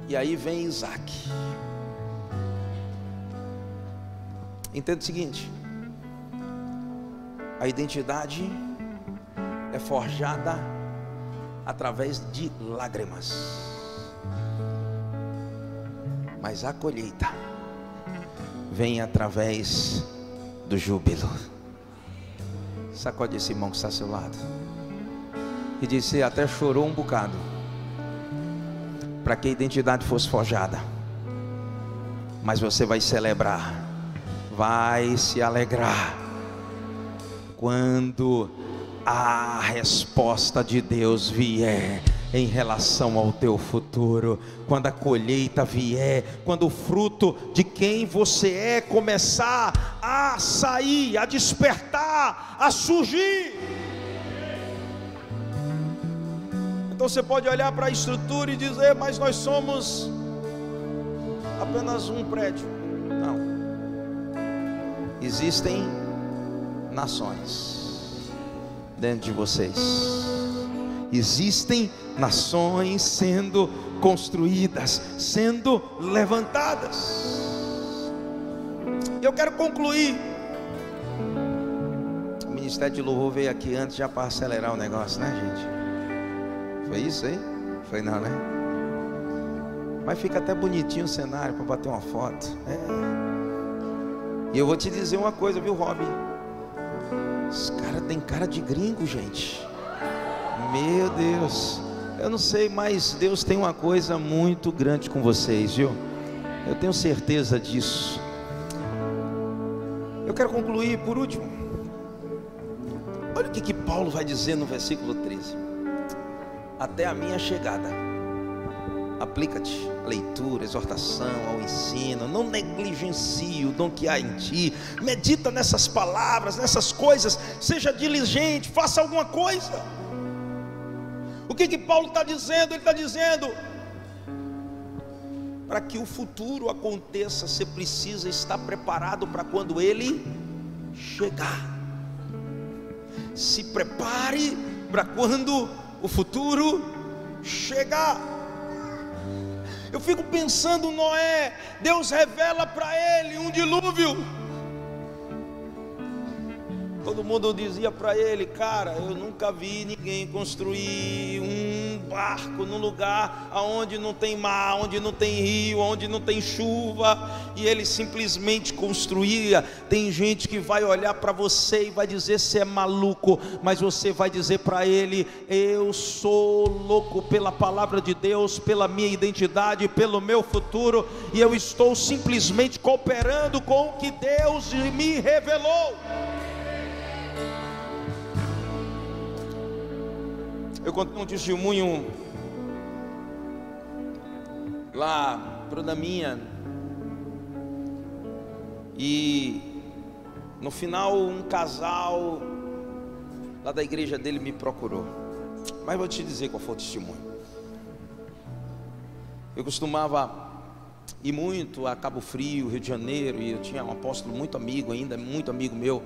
B: E aí vem Isaac. Entenda o seguinte: a identidade é forjada através de lágrimas. Mas a colheita vem através do júbilo. Sacode esse irmão que está ao seu lado. E disse: até chorou um bocado. Para que a identidade fosse forjada. Mas você vai celebrar. Vai se alegrar. Quando a resposta de Deus vier em relação ao teu futuro, quando a colheita vier, quando o fruto de quem você é começar a sair, a despertar, a surgir. Então você pode olhar para a estrutura e dizer, mas nós somos apenas um prédio. Não. Existem nações dentro de vocês. Existem nações sendo construídas, sendo levantadas. Eu quero concluir. O Ministério de Louvor veio aqui antes já para acelerar o negócio, né, gente? Foi isso aí? Foi não, né? Mas fica até bonitinho o cenário para bater uma foto. É. E eu vou te dizer uma coisa, viu, Rob? Os caras têm cara de gringo, gente. Meu Deus. Eu não sei, mas Deus tem uma coisa muito grande com vocês, viu? Eu tenho certeza disso. Eu quero concluir por último. Olha o que, que Paulo vai dizer no versículo 13. Até a minha chegada. Aplica-te leitura, exortação, ao ensino. Não negligencie o dom que há em ti. Medita nessas palavras, nessas coisas. Seja diligente, faça alguma coisa. O que que Paulo está dizendo? Ele está dizendo: para que o futuro aconteça, você precisa estar preparado para quando ele chegar. Se prepare para quando o futuro chegar. Eu fico pensando, Noé, Deus revela para ele um dilúvio. Todo mundo dizia para ele, cara, eu nunca vi ninguém construir um barco num lugar onde não tem mar, onde não tem rio, onde não tem chuva, e ele simplesmente construía. Tem gente que vai olhar para você e vai dizer você é maluco, mas você vai dizer para ele, eu sou louco pela palavra de Deus, pela minha identidade, pelo meu futuro, e eu estou simplesmente cooperando com o que Deus me revelou. Eu contei um testemunho lá da minha e no final um casal lá da igreja dele me procurou. Mas vou te dizer qual foi o testemunho. Eu costumava ir muito a Cabo Frio, Rio de Janeiro, e eu tinha um apóstolo muito amigo ainda, muito amigo meu,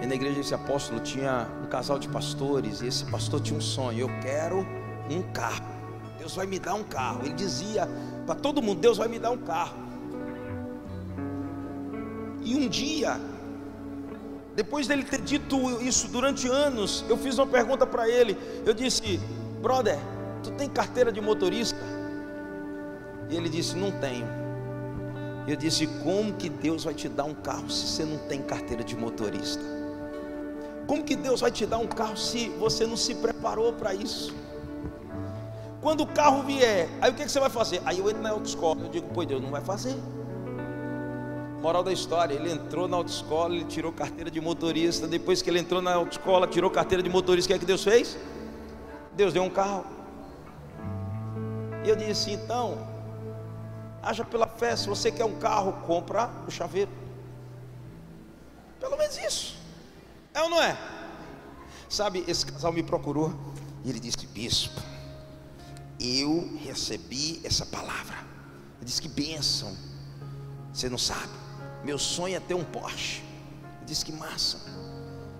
B: e na igreja desse apóstolo tinha um casal de pastores, e esse pastor tinha um sonho: eu quero um carro. Deus vai me dar um carro. Ele dizia para todo mundo: Deus vai me dar um carro. E um dia, depois dele ter dito isso durante anos, eu fiz uma pergunta para ele. Eu disse: Brother, tu tem carteira de motorista? E ele disse: Não tenho. Eu disse: Como que Deus vai te dar um carro se você não tem carteira de motorista? Como que Deus vai te dar um carro se você não se preparou para isso? Quando o carro vier, aí o que, que você vai fazer? Aí eu entro na autoescola, eu digo, pois Deus não vai fazer. Moral da história, ele entrou na autoescola, ele tirou carteira de motorista. Depois que ele entrou na autoescola, tirou carteira de motorista, o que é que Deus fez? Deus deu um carro. E eu disse, então, haja pela fé, se você quer um carro, compra o chaveiro. Pelo menos isso. É ou não é? Sabe, esse casal me procurou e ele disse: Bispo, eu recebi essa palavra. Ele disse: Que bênção. Você não sabe. Meu sonho é ter um Porsche. Ele disse: Que massa.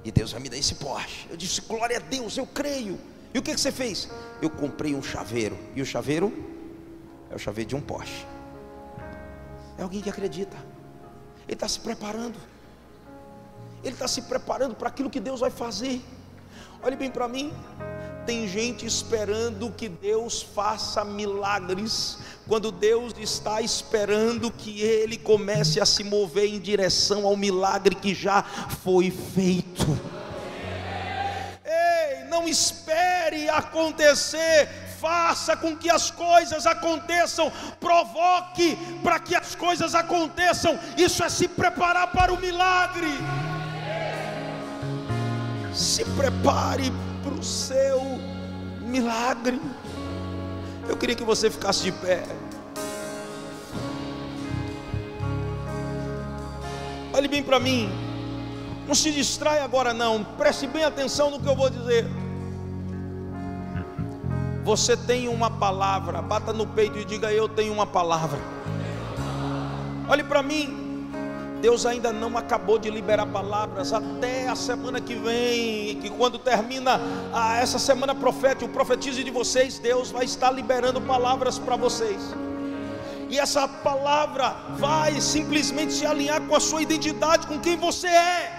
B: E Deus vai me dar esse Porsche. Eu disse: Glória a Deus, eu creio. E o que, que você fez? Eu comprei um chaveiro. E o chaveiro é o chaveiro de um Porsche. É alguém que acredita. Ele está se preparando. Ele está se preparando para aquilo que Deus vai fazer. Olhe bem para mim. Tem gente esperando que Deus faça milagres, quando Deus está esperando que Ele comece a se mover em direção ao milagre que já foi feito. Ei, não espere acontecer, faça com que as coisas aconteçam, provoque para que as coisas aconteçam. Isso é se preparar para o milagre. Se prepare para o seu milagre. Eu queria que você ficasse de pé. Olhe bem para mim. Não se distrai agora não. Preste bem atenção no que eu vou dizer. Você tem uma palavra. Bata no peito e diga: Eu tenho uma palavra. Olhe para mim. Deus ainda não acabou de liberar palavras até a semana que vem, que quando termina a, essa semana profética, o profetize de vocês, Deus vai estar liberando palavras para vocês. E essa palavra vai simplesmente se alinhar com a sua identidade, com quem você é.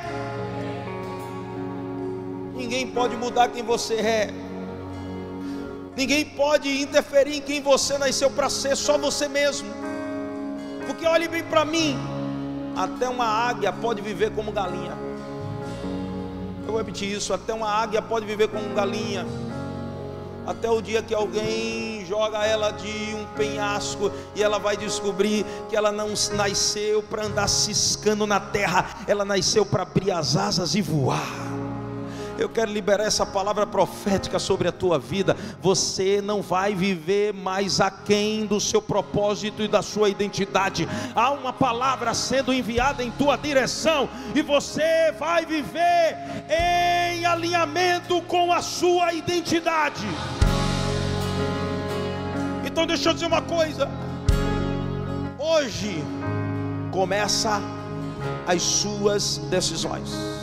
B: Ninguém pode mudar quem você é. Ninguém pode interferir em quem você nasceu para ser, só você mesmo. Porque olhe bem para mim, até uma águia pode viver como galinha. Eu vou repetir isso: até uma águia pode viver como galinha. Até o dia que alguém joga ela de um penhasco e ela vai descobrir que ela não nasceu para andar ciscando na terra, ela nasceu para abrir as asas e voar. Eu quero liberar essa palavra profética sobre a tua vida. Você não vai viver mais aquém do seu propósito e da sua identidade. Há uma palavra sendo enviada em tua direção e você vai viver em alinhamento com a sua identidade. Então deixa eu dizer uma coisa. Hoje começa as suas decisões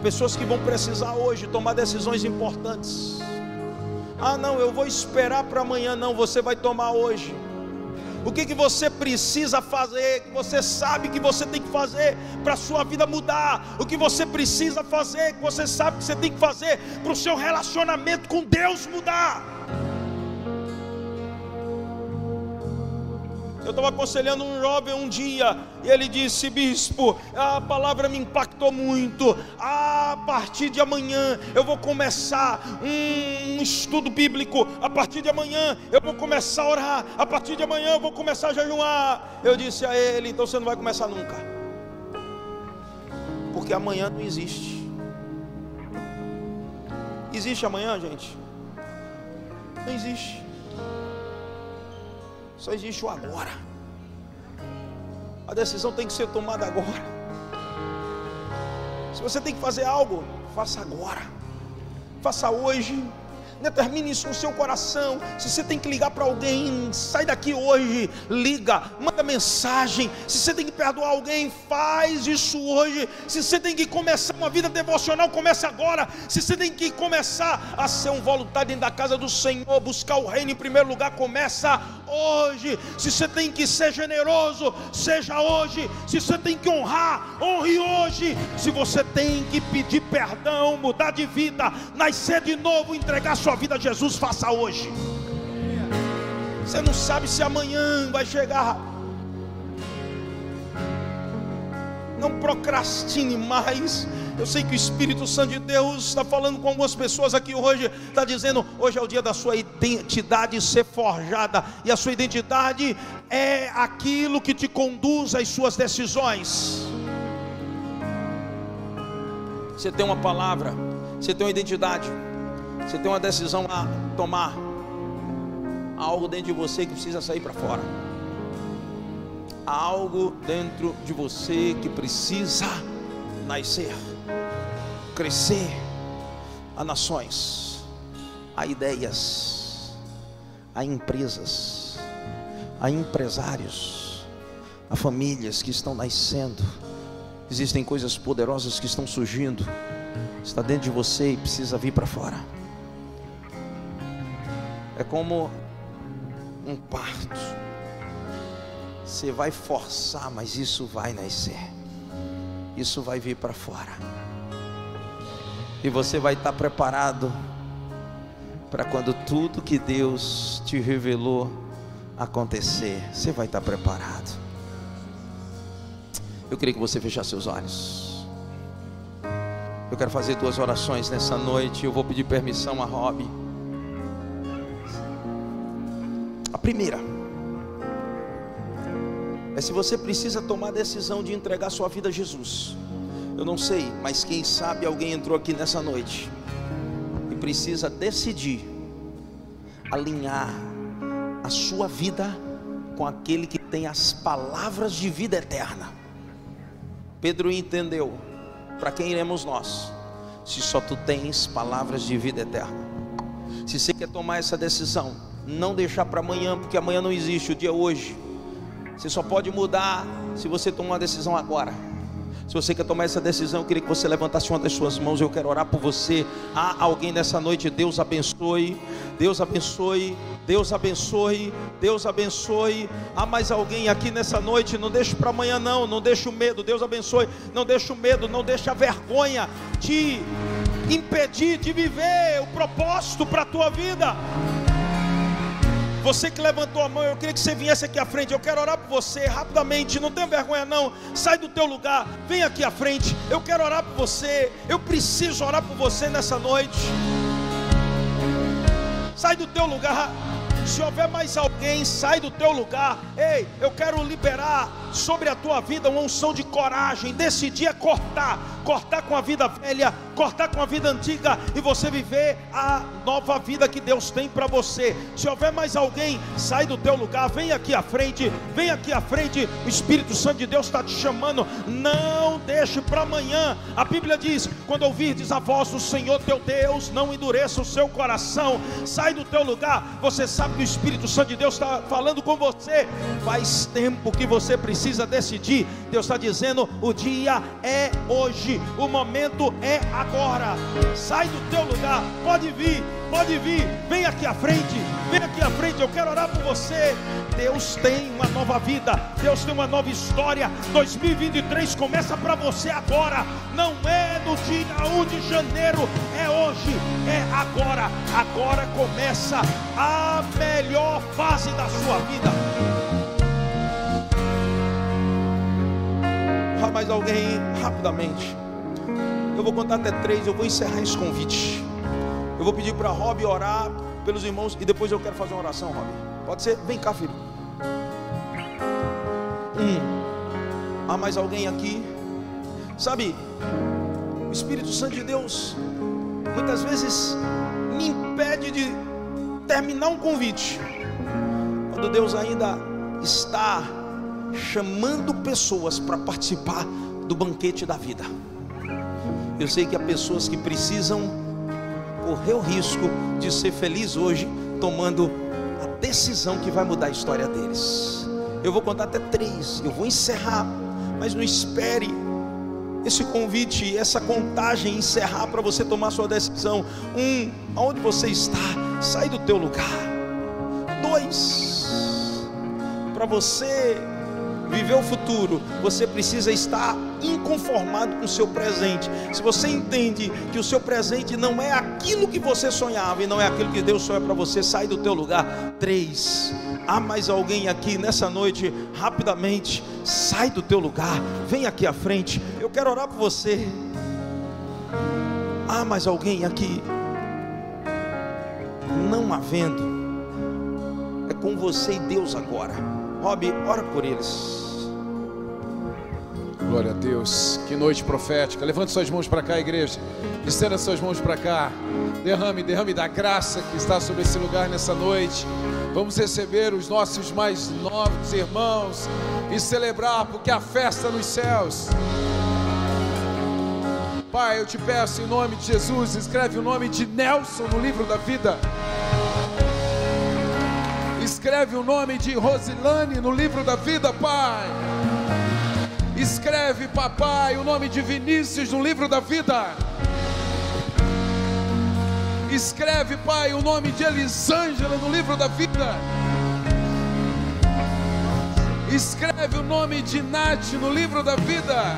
B: pessoas que vão precisar hoje tomar decisões importantes. Ah, não, eu vou esperar para amanhã. Não, você vai tomar hoje. O que, que você precisa fazer? Que você sabe que você tem que fazer para a sua vida mudar. O que você precisa fazer? Que você sabe que você tem que fazer para o seu relacionamento com Deus mudar. Eu estava aconselhando um jovem um dia e ele disse: Bispo, a palavra me impactou muito. A partir de amanhã eu vou começar um estudo bíblico. A partir de amanhã eu vou começar a orar. A partir de amanhã eu vou começar a jejuar. Eu disse a ele: Então você não vai começar nunca, porque amanhã não existe. Existe amanhã, gente? Não existe. Só existe o agora. A decisão tem que ser tomada agora. Se você tem que fazer algo, faça agora. Faça hoje. Determine isso no seu coração. Se você tem que ligar para alguém, sai daqui hoje, liga, manda mensagem. Se você tem que perdoar alguém, faz isso hoje. Se você tem que começar uma vida devocional, comece agora. Se você tem que começar a ser um voluntário dentro da casa do Senhor, buscar o reino em primeiro lugar, começa hoje. Se você tem que ser generoso, seja hoje. Se você tem que honrar, honre hoje. Se você tem que pedir perdão, mudar de vida, nascer de novo, entregar sua sua vida a Jesus, faça hoje. Você não sabe se amanhã vai chegar. Não procrastine mais. Eu sei que o Espírito Santo de Deus está falando com algumas pessoas aqui hoje, está dizendo: hoje é o dia da sua identidade ser forjada, e a sua identidade é aquilo que te conduz às suas decisões. Você tem uma palavra, você tem uma identidade. Você tem uma decisão a tomar. Há algo dentro de você que precisa sair para fora. Há algo dentro de você que precisa nascer, crescer. Há nações, há ideias, há empresas, há empresários, há famílias que estão nascendo. Existem coisas poderosas que estão surgindo. Está dentro de você e precisa vir para fora. É como um parto. Você vai forçar, mas isso vai nascer. Isso vai vir para fora. E você vai estar preparado para quando tudo que Deus te revelou acontecer. Você vai estar preparado. Eu queria que você fechasse seus olhos. Eu quero fazer duas orações nessa noite. Eu vou pedir permissão a Rob. Primeira é se você precisa tomar a decisão de entregar sua vida a Jesus. Eu não sei, mas quem sabe alguém entrou aqui nessa noite e precisa decidir alinhar a sua vida com aquele que tem as palavras de vida eterna. Pedro entendeu: para quem iremos nós, se só tu tens palavras de vida eterna? Se você quer tomar essa decisão, não deixar para amanhã, porque amanhã não existe, o dia é hoje. Você só pode mudar se você tomar uma decisão agora. Se você quer tomar essa decisão, eu queria que você levantasse uma das suas mãos. Eu quero orar por você. Há alguém nessa noite, Deus abençoe. Deus abençoe. Deus abençoe. Deus abençoe. Há mais alguém aqui nessa noite? Não deixe para amanhã, não. Não deixe o medo. Deus abençoe. Não deixe o medo. Não deixe a vergonha te impedir de viver o propósito para a tua vida. Você que levantou a mão, eu queria que você viesse aqui à frente. Eu quero orar por você rapidamente. Não tenha vergonha, não. Sai do teu lugar. Vem aqui à frente. Eu quero orar por você. Eu preciso orar por você nessa noite. Sai do teu lugar. Se houver mais alguém, sai do teu lugar. Ei, eu quero liberar sobre a tua vida uma unção de coragem. Decidir é cortar, cortar com a vida velha, cortar com a vida antiga e você viver a nova vida que Deus tem para você. Se houver mais alguém, sai do teu lugar, vem aqui à frente, vem aqui à frente. O Espírito Santo de Deus está te chamando. Não deixe para amanhã. A Bíblia diz: quando ouvirdes a voz do Senhor teu Deus, não endureça o seu coração. Sai do teu lugar. Você sabe que o Espírito Santo de Deus está falando com você. Faz tempo que você precisa decidir. Deus está dizendo: o dia é hoje, o momento é agora. Sai do teu lugar, pode vir, pode vir, vem aqui à frente, vem aqui à frente. Eu quero orar por você. Deus tem uma nova vida, Deus tem uma nova história. 2023 começa para você agora, não é no dia 1 de janeiro, é hoje, é agora. Agora começa a melhor fase da sua vida. Ah, mais alguém rapidamente. Eu vou contar até três, eu vou encerrar esse convite. Eu vou pedir para Rob orar pelos irmãos e depois eu quero fazer uma oração, Rob. Pode ser? Vem cá, filho. Um. Há mais alguém aqui? Sabe, o Espírito Santo de Deus muitas vezes me impede de terminar um convite. Quando Deus ainda está chamando pessoas para participar do banquete da vida. Eu sei que há pessoas que precisam correr o risco de ser feliz hoje, tomando a decisão que vai mudar a história deles. Eu vou contar até três, eu vou encerrar, mas não espere esse convite, essa contagem encerrar para você tomar sua decisão. Um, aonde você está, sai do teu lugar. Dois, para você viver o futuro, você precisa estar inconformado com o seu presente. Se você entende que o seu presente não é aquilo que você sonhava e não é aquilo que Deus sonha para você, sai do teu lugar. Três. Há mais alguém aqui nessa noite? Rapidamente, sai do teu lugar, vem aqui à frente. Eu quero orar por você. Há mais alguém aqui? Não havendo, é com você e Deus agora. Rob, ora por eles.
A: Glória a Deus. Que noite profética. Levante suas mãos para cá, igreja. Estenda suas mãos para cá. Derrame, derrame da graça que está sobre esse lugar nessa noite. Vamos receber os nossos mais novos irmãos e celebrar, porque a festa nos céus. Pai, eu te peço em nome de Jesus, escreve o nome de Nelson no livro da vida. Escreve o nome de Rosilane no livro da vida, Pai. Escreve, papai, o nome de Vinícius no livro da vida. Escreve, pai, o nome de Elisângela no livro da vida. Escreve o nome de Nath no livro da vida.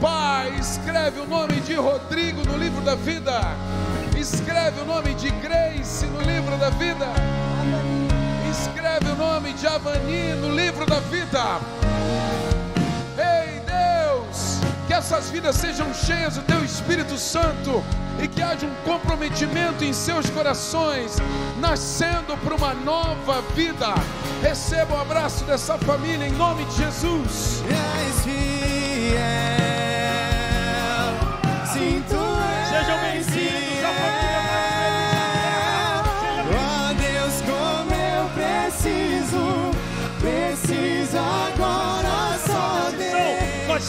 A: Pai, escreve o nome de Rodrigo no livro da vida. Escreve o nome de Grace no livro da vida. Escreve o nome de Avani no livro da vida. Ei, Deus, que essas vidas sejam cheias do Teu Espírito Santo e que haja um comprometimento em seus corações, nascendo para uma nova vida. Receba o abraço dessa família em nome de Jesus.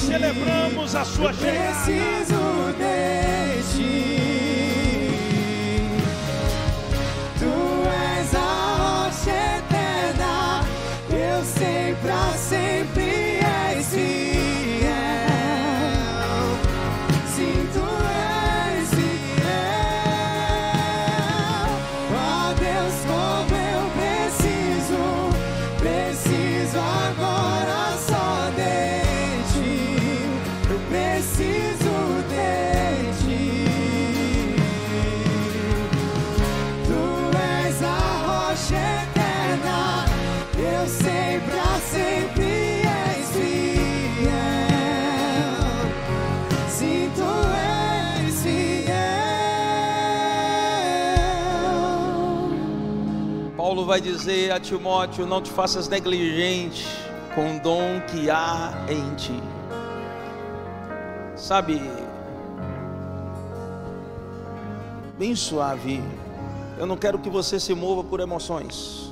B: Celebramos a sua chegada. Vai dizer a Timóteo: não te faças negligente com o dom que há em ti. Sabe, bem suave. Eu não quero que você se mova por emoções.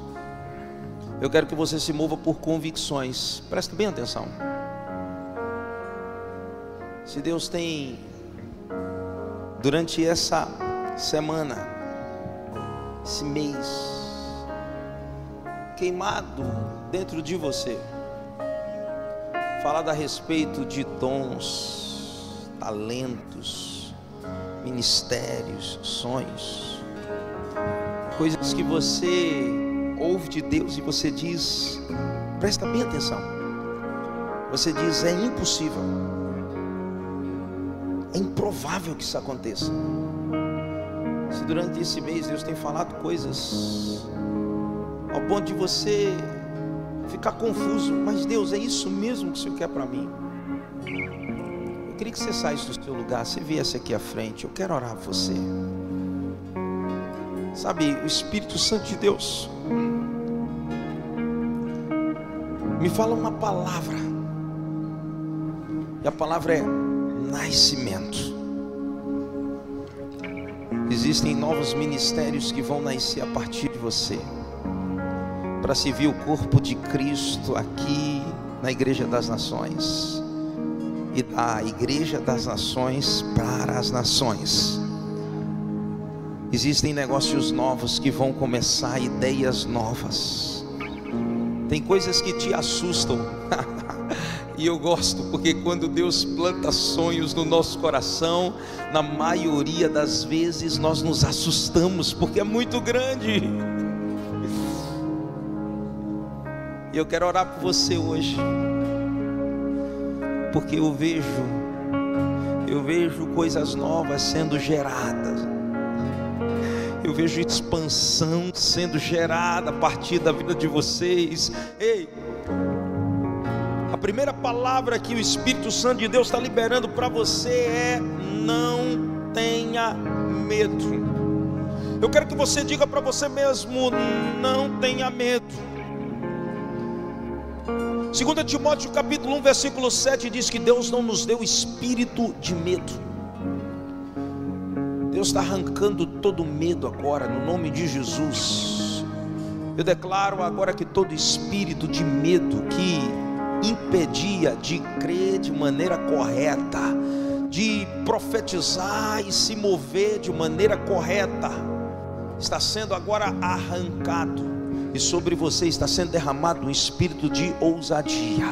B: Eu quero que você se mova por convicções. Preste bem atenção. Se Deus tem, durante essa semana, esse mês, queimado dentro de você, falado a respeito de dons, talentos, ministérios, sonhos, coisas que você ouve de Deus e você diz, presta bem atenção. Você diz é impossível. É improvável que isso aconteça. Se durante esse mês Deus tem falado coisas ao ponto de você ficar confuso, mas Deus, é isso mesmo que o Senhor quer para mim? Eu queria que você saísse do seu lugar, você viesse aqui à frente, eu quero orar por você. Sabe, o Espírito Santo de Deus me fala uma palavra, e a palavra é nascimento. Existem novos ministérios que vão nascer a partir de você, para servir o corpo de Cristo aqui na Igreja das Nações e da Igreja das Nações para as nações. Existem negócios novos que vão começar, ideias novas. Tem coisas que te assustam. E eu gosto porque quando Deus planta sonhos no nosso coração, na maioria das vezes nós nos assustamos porque é muito grande. E eu quero orar por você hoje. Porque eu vejo eu vejo coisas novas sendo geradas. Eu vejo expansão sendo gerada a partir da vida de vocês. Ei, a primeira palavra que o Espírito Santo de Deus está liberando para você é: não tenha medo. Eu quero que você diga para você mesmo: não tenha medo. 2 Timóteo capítulo 1, versículo 7 diz que Deus não nos deu espírito de medo. Deus está arrancando todo medo agora, no nome de Jesus. Eu declaro agora que todo espírito de medo que impedia de crer de maneira correta, de profetizar e se mover de maneira correta, está sendo agora arrancado, e sobre você está sendo derramado um espírito de ousadia.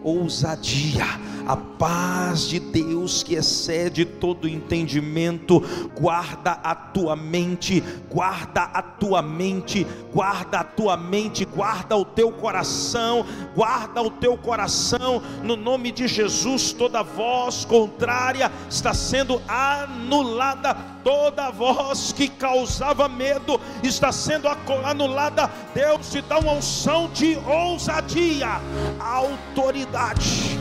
B: Ousadia, a paz de Deus que excede todo entendimento, guarda a tua mente, guarda a tua mente, guarda a tua mente, guarda o teu coração, guarda o teu coração, no nome de Jesus, toda voz contrária está sendo anulada, toda voz que causava medo está sendo anulada. Deus te dá uma unção de ousadia, autoridade.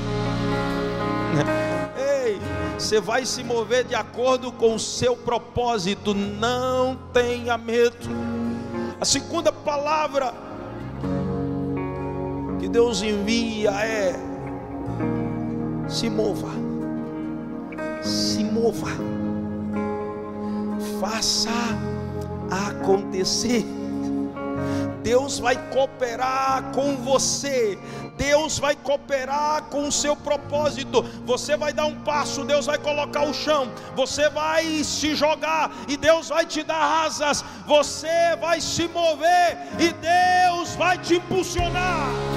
B: Ei, você vai se mover de acordo com o seu propósito, não tenha medo. A segunda palavra que Deus envia é: se mova, se mova, faça acontecer. Deus vai cooperar com você. Deus vai cooperar com o seu propósito. Você vai dar um passo, Deus vai colocar o chão. Você vai se jogar e Deus vai te dar asas. Você vai se mover e Deus vai te impulsionar.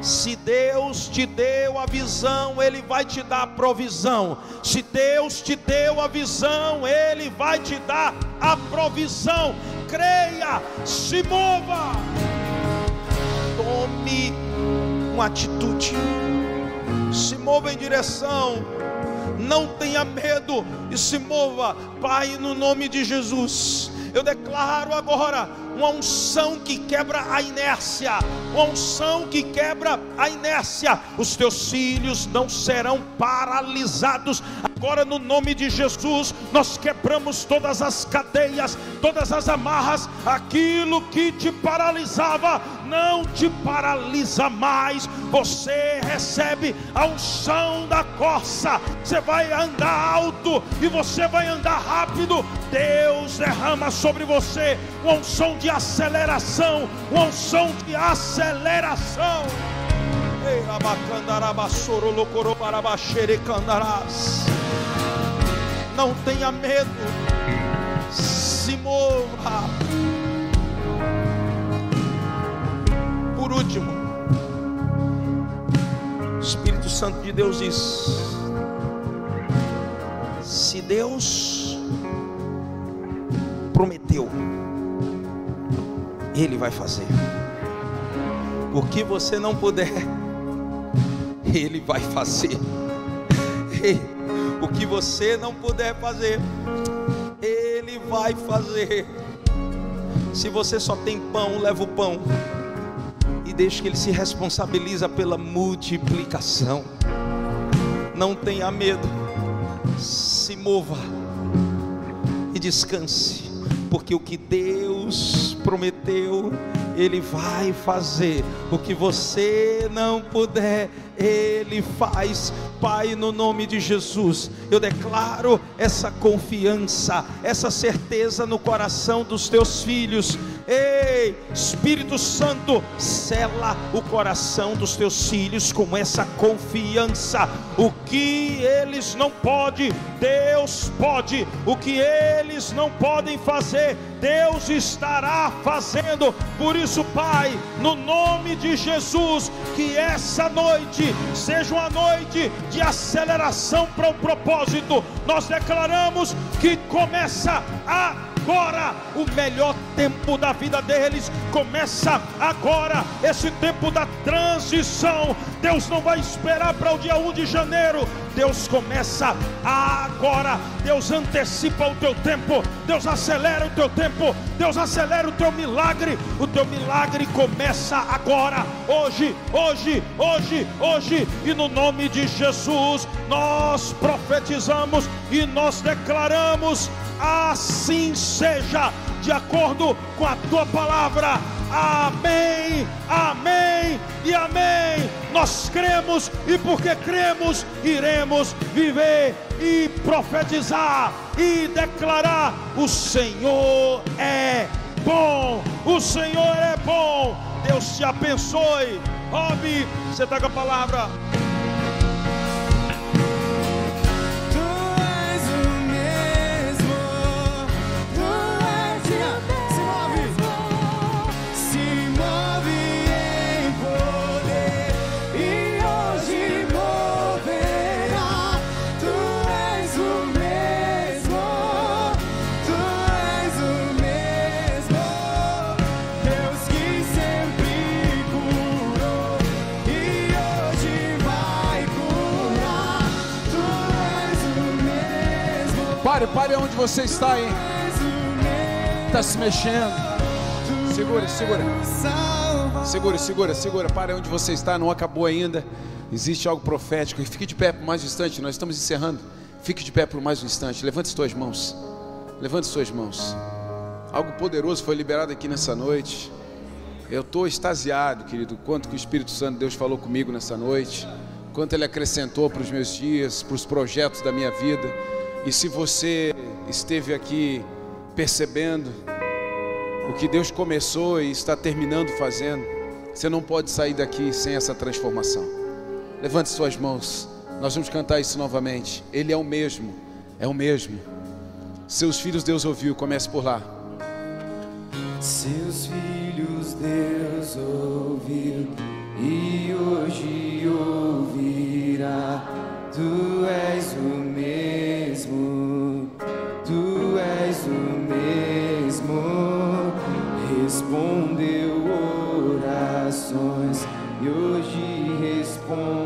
B: Se Deus te deu a visão, Ele vai te dar a provisão. Se Deus te deu a visão, Ele vai te dar a provisão. Creia, se mova, tome uma atitude, se mova em direção, não tenha medo e se mova, Pai, no nome de Jesus. Eu declaro agora uma unção que quebra a inércia, uma unção que quebra a inércia. Os teus filhos não serão paralisados. Agora, no nome de Jesus, nós quebramos todas as cadeias, todas as amarras, aquilo que te paralisava, não te paralisa mais. Você recebe a unção da corça, você vai andar alto e você vai andar rápido. Deus derrama sobre você uma unção de aceleração, uma unção de aceleração. Não tenha medo, se mova. Por último, o Espírito Santo de Deus diz: se Deus prometeu, Ele vai fazer. O que você não puder, Ele vai fazer. O que você não puder fazer, Ele vai fazer. Se você só tem pão, leva o pão e deixe que Ele se responsabiliza pela multiplicação. Não tenha medo, se mova e descanse, porque o que Deus prometeu, Ele vai fazer. O que você não puder, Ele faz. Pai, no nome de Jesus, eu declaro essa confiança, essa certeza no coração dos teus filhos. Ei, Espírito Santo, sela o coração dos teus filhos com essa confiança. O que eles não podem, Deus pode. O que eles não podem fazer, Deus estará fazendo. Por isso, Pai, no nome de Jesus, que essa noite seja uma noite de aceleração para o propósito. Nós declaramos que começa agora o melhor tempo da vida deles. Começa agora esse tempo da transição. Deus não vai esperar para o dia 1 de janeiro. Deus começa agora. Deus antecipa o teu tempo. Deus acelera o teu tempo. Deus acelera o teu milagre. O teu milagre começa agora, hoje, hoje, hoje, hoje. E no nome de Jesus, nós profetizamos e nós declaramos: assim seja, de acordo com a tua palavra. Amém, amém e amém. Nós cremos e porque cremos, iremos viver e profetizar e declarar: o Senhor é bom, o Senhor é bom. Deus te abençoe. Rob, você está com a palavra.
A: Pare onde você está, hein? Está se mexendo. Segura, segura. Segura, segura, segura. Pare onde você está, não acabou ainda. Existe algo profético. E fique de pé por mais um instante. Nós estamos encerrando. Fique de pé por mais um instante. Levante as tuas mãos. Levante as suas mãos. Algo poderoso foi liberado aqui nessa noite. Eu estou extasiado, querido, quanto que o Espírito Santo de Deus falou comigo nessa noite, quanto ele acrescentou para os meus dias, para os projetos da minha vida. E se você esteve aqui percebendo, O que Deus começou e está terminando fazendo, você não pode sair daqui sem essa transformação. Levante suas mãos, nós vamos cantar isso novamente. Ele é o mesmo, é o mesmo. Seus filhos Deus ouviu, comece por lá.
C: Seus filhos Deus ouviu e hoje ouvirá. Tu és o Oh.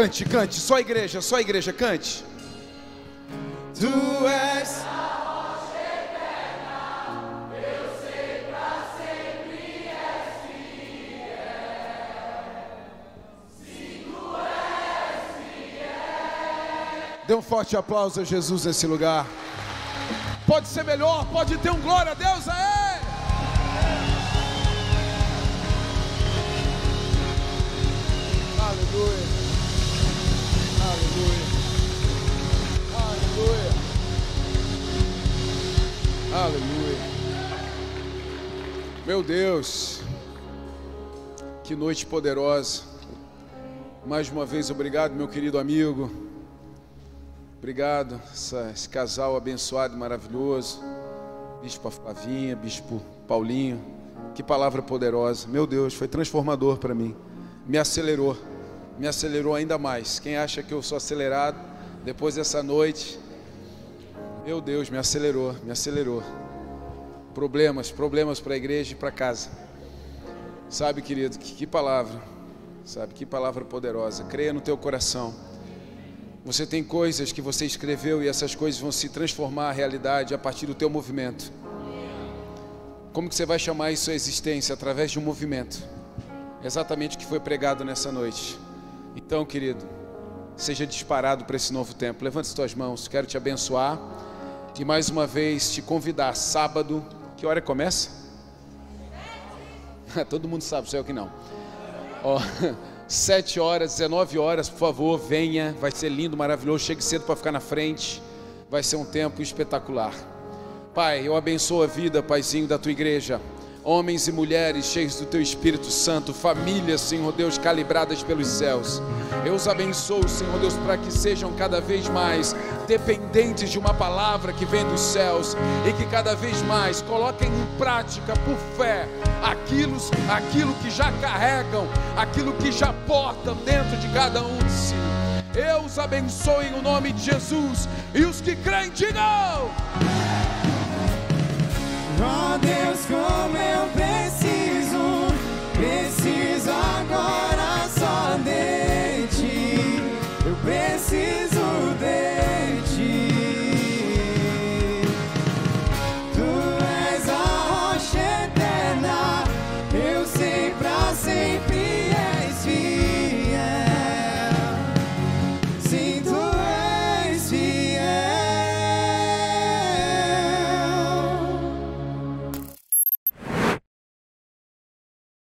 A: Cante, cante, só a igreja, só a igreja, cante.
C: Tu és.
A: Dê um forte aplauso a Jesus nesse lugar. Pode ser melhor, pode ter um glória a Deus a Ele. Aleluia. Aleluia. Aleluia. Meu Deus. Que noite poderosa. Mais uma vez, obrigado, meu querido amigo. Obrigado, esse casal abençoado e maravilhoso. Bispo Flavinha, Bispo Paulinho. Que palavra poderosa. Meu Deus, foi transformador para mim. Me acelerou. Me acelerou ainda mais. Quem acha que eu sou acelerado depois dessa noite? Meu Deus, me acelerou, me acelerou. Problemas, problemas para a igreja e para casa. Sabe, querido, que, que palavra. Sabe, que palavra poderosa. Creia no teu coração. Você tem coisas que você escreveu e essas coisas vão se transformar em realidade a partir do teu movimento. Como que você vai chamar isso a existência? Através de um movimento. Exatamente o que foi pregado nessa noite. Então, querido, seja disparado para esse novo tempo. Levante as tuas mãos, quero te abençoar. E mais uma vez te convidar, sábado, que hora começa? Todo mundo sabe, só eu que não. Ó, 7 horas, 19 horas, por favor, venha. Vai ser lindo, maravilhoso. Chegue cedo para ficar na frente. Vai ser um tempo espetacular. Pai, eu abençoo a vida, Paizinho, da tua igreja. Homens e mulheres cheios do teu Espírito Santo, famílias, Senhor Deus, calibradas pelos céus. Eu os abençoo, Senhor Deus, para que sejam cada vez mais dependentes de uma palavra que vem dos céus e que cada vez mais coloquem em prática por fé aquilo, aquilo que já carregam, aquilo que já portam dentro de cada um de si. Eu os abençoo em o nome de Jesus e os que creem digam.
C: Oh Deus, como eu preciso, preciso agora.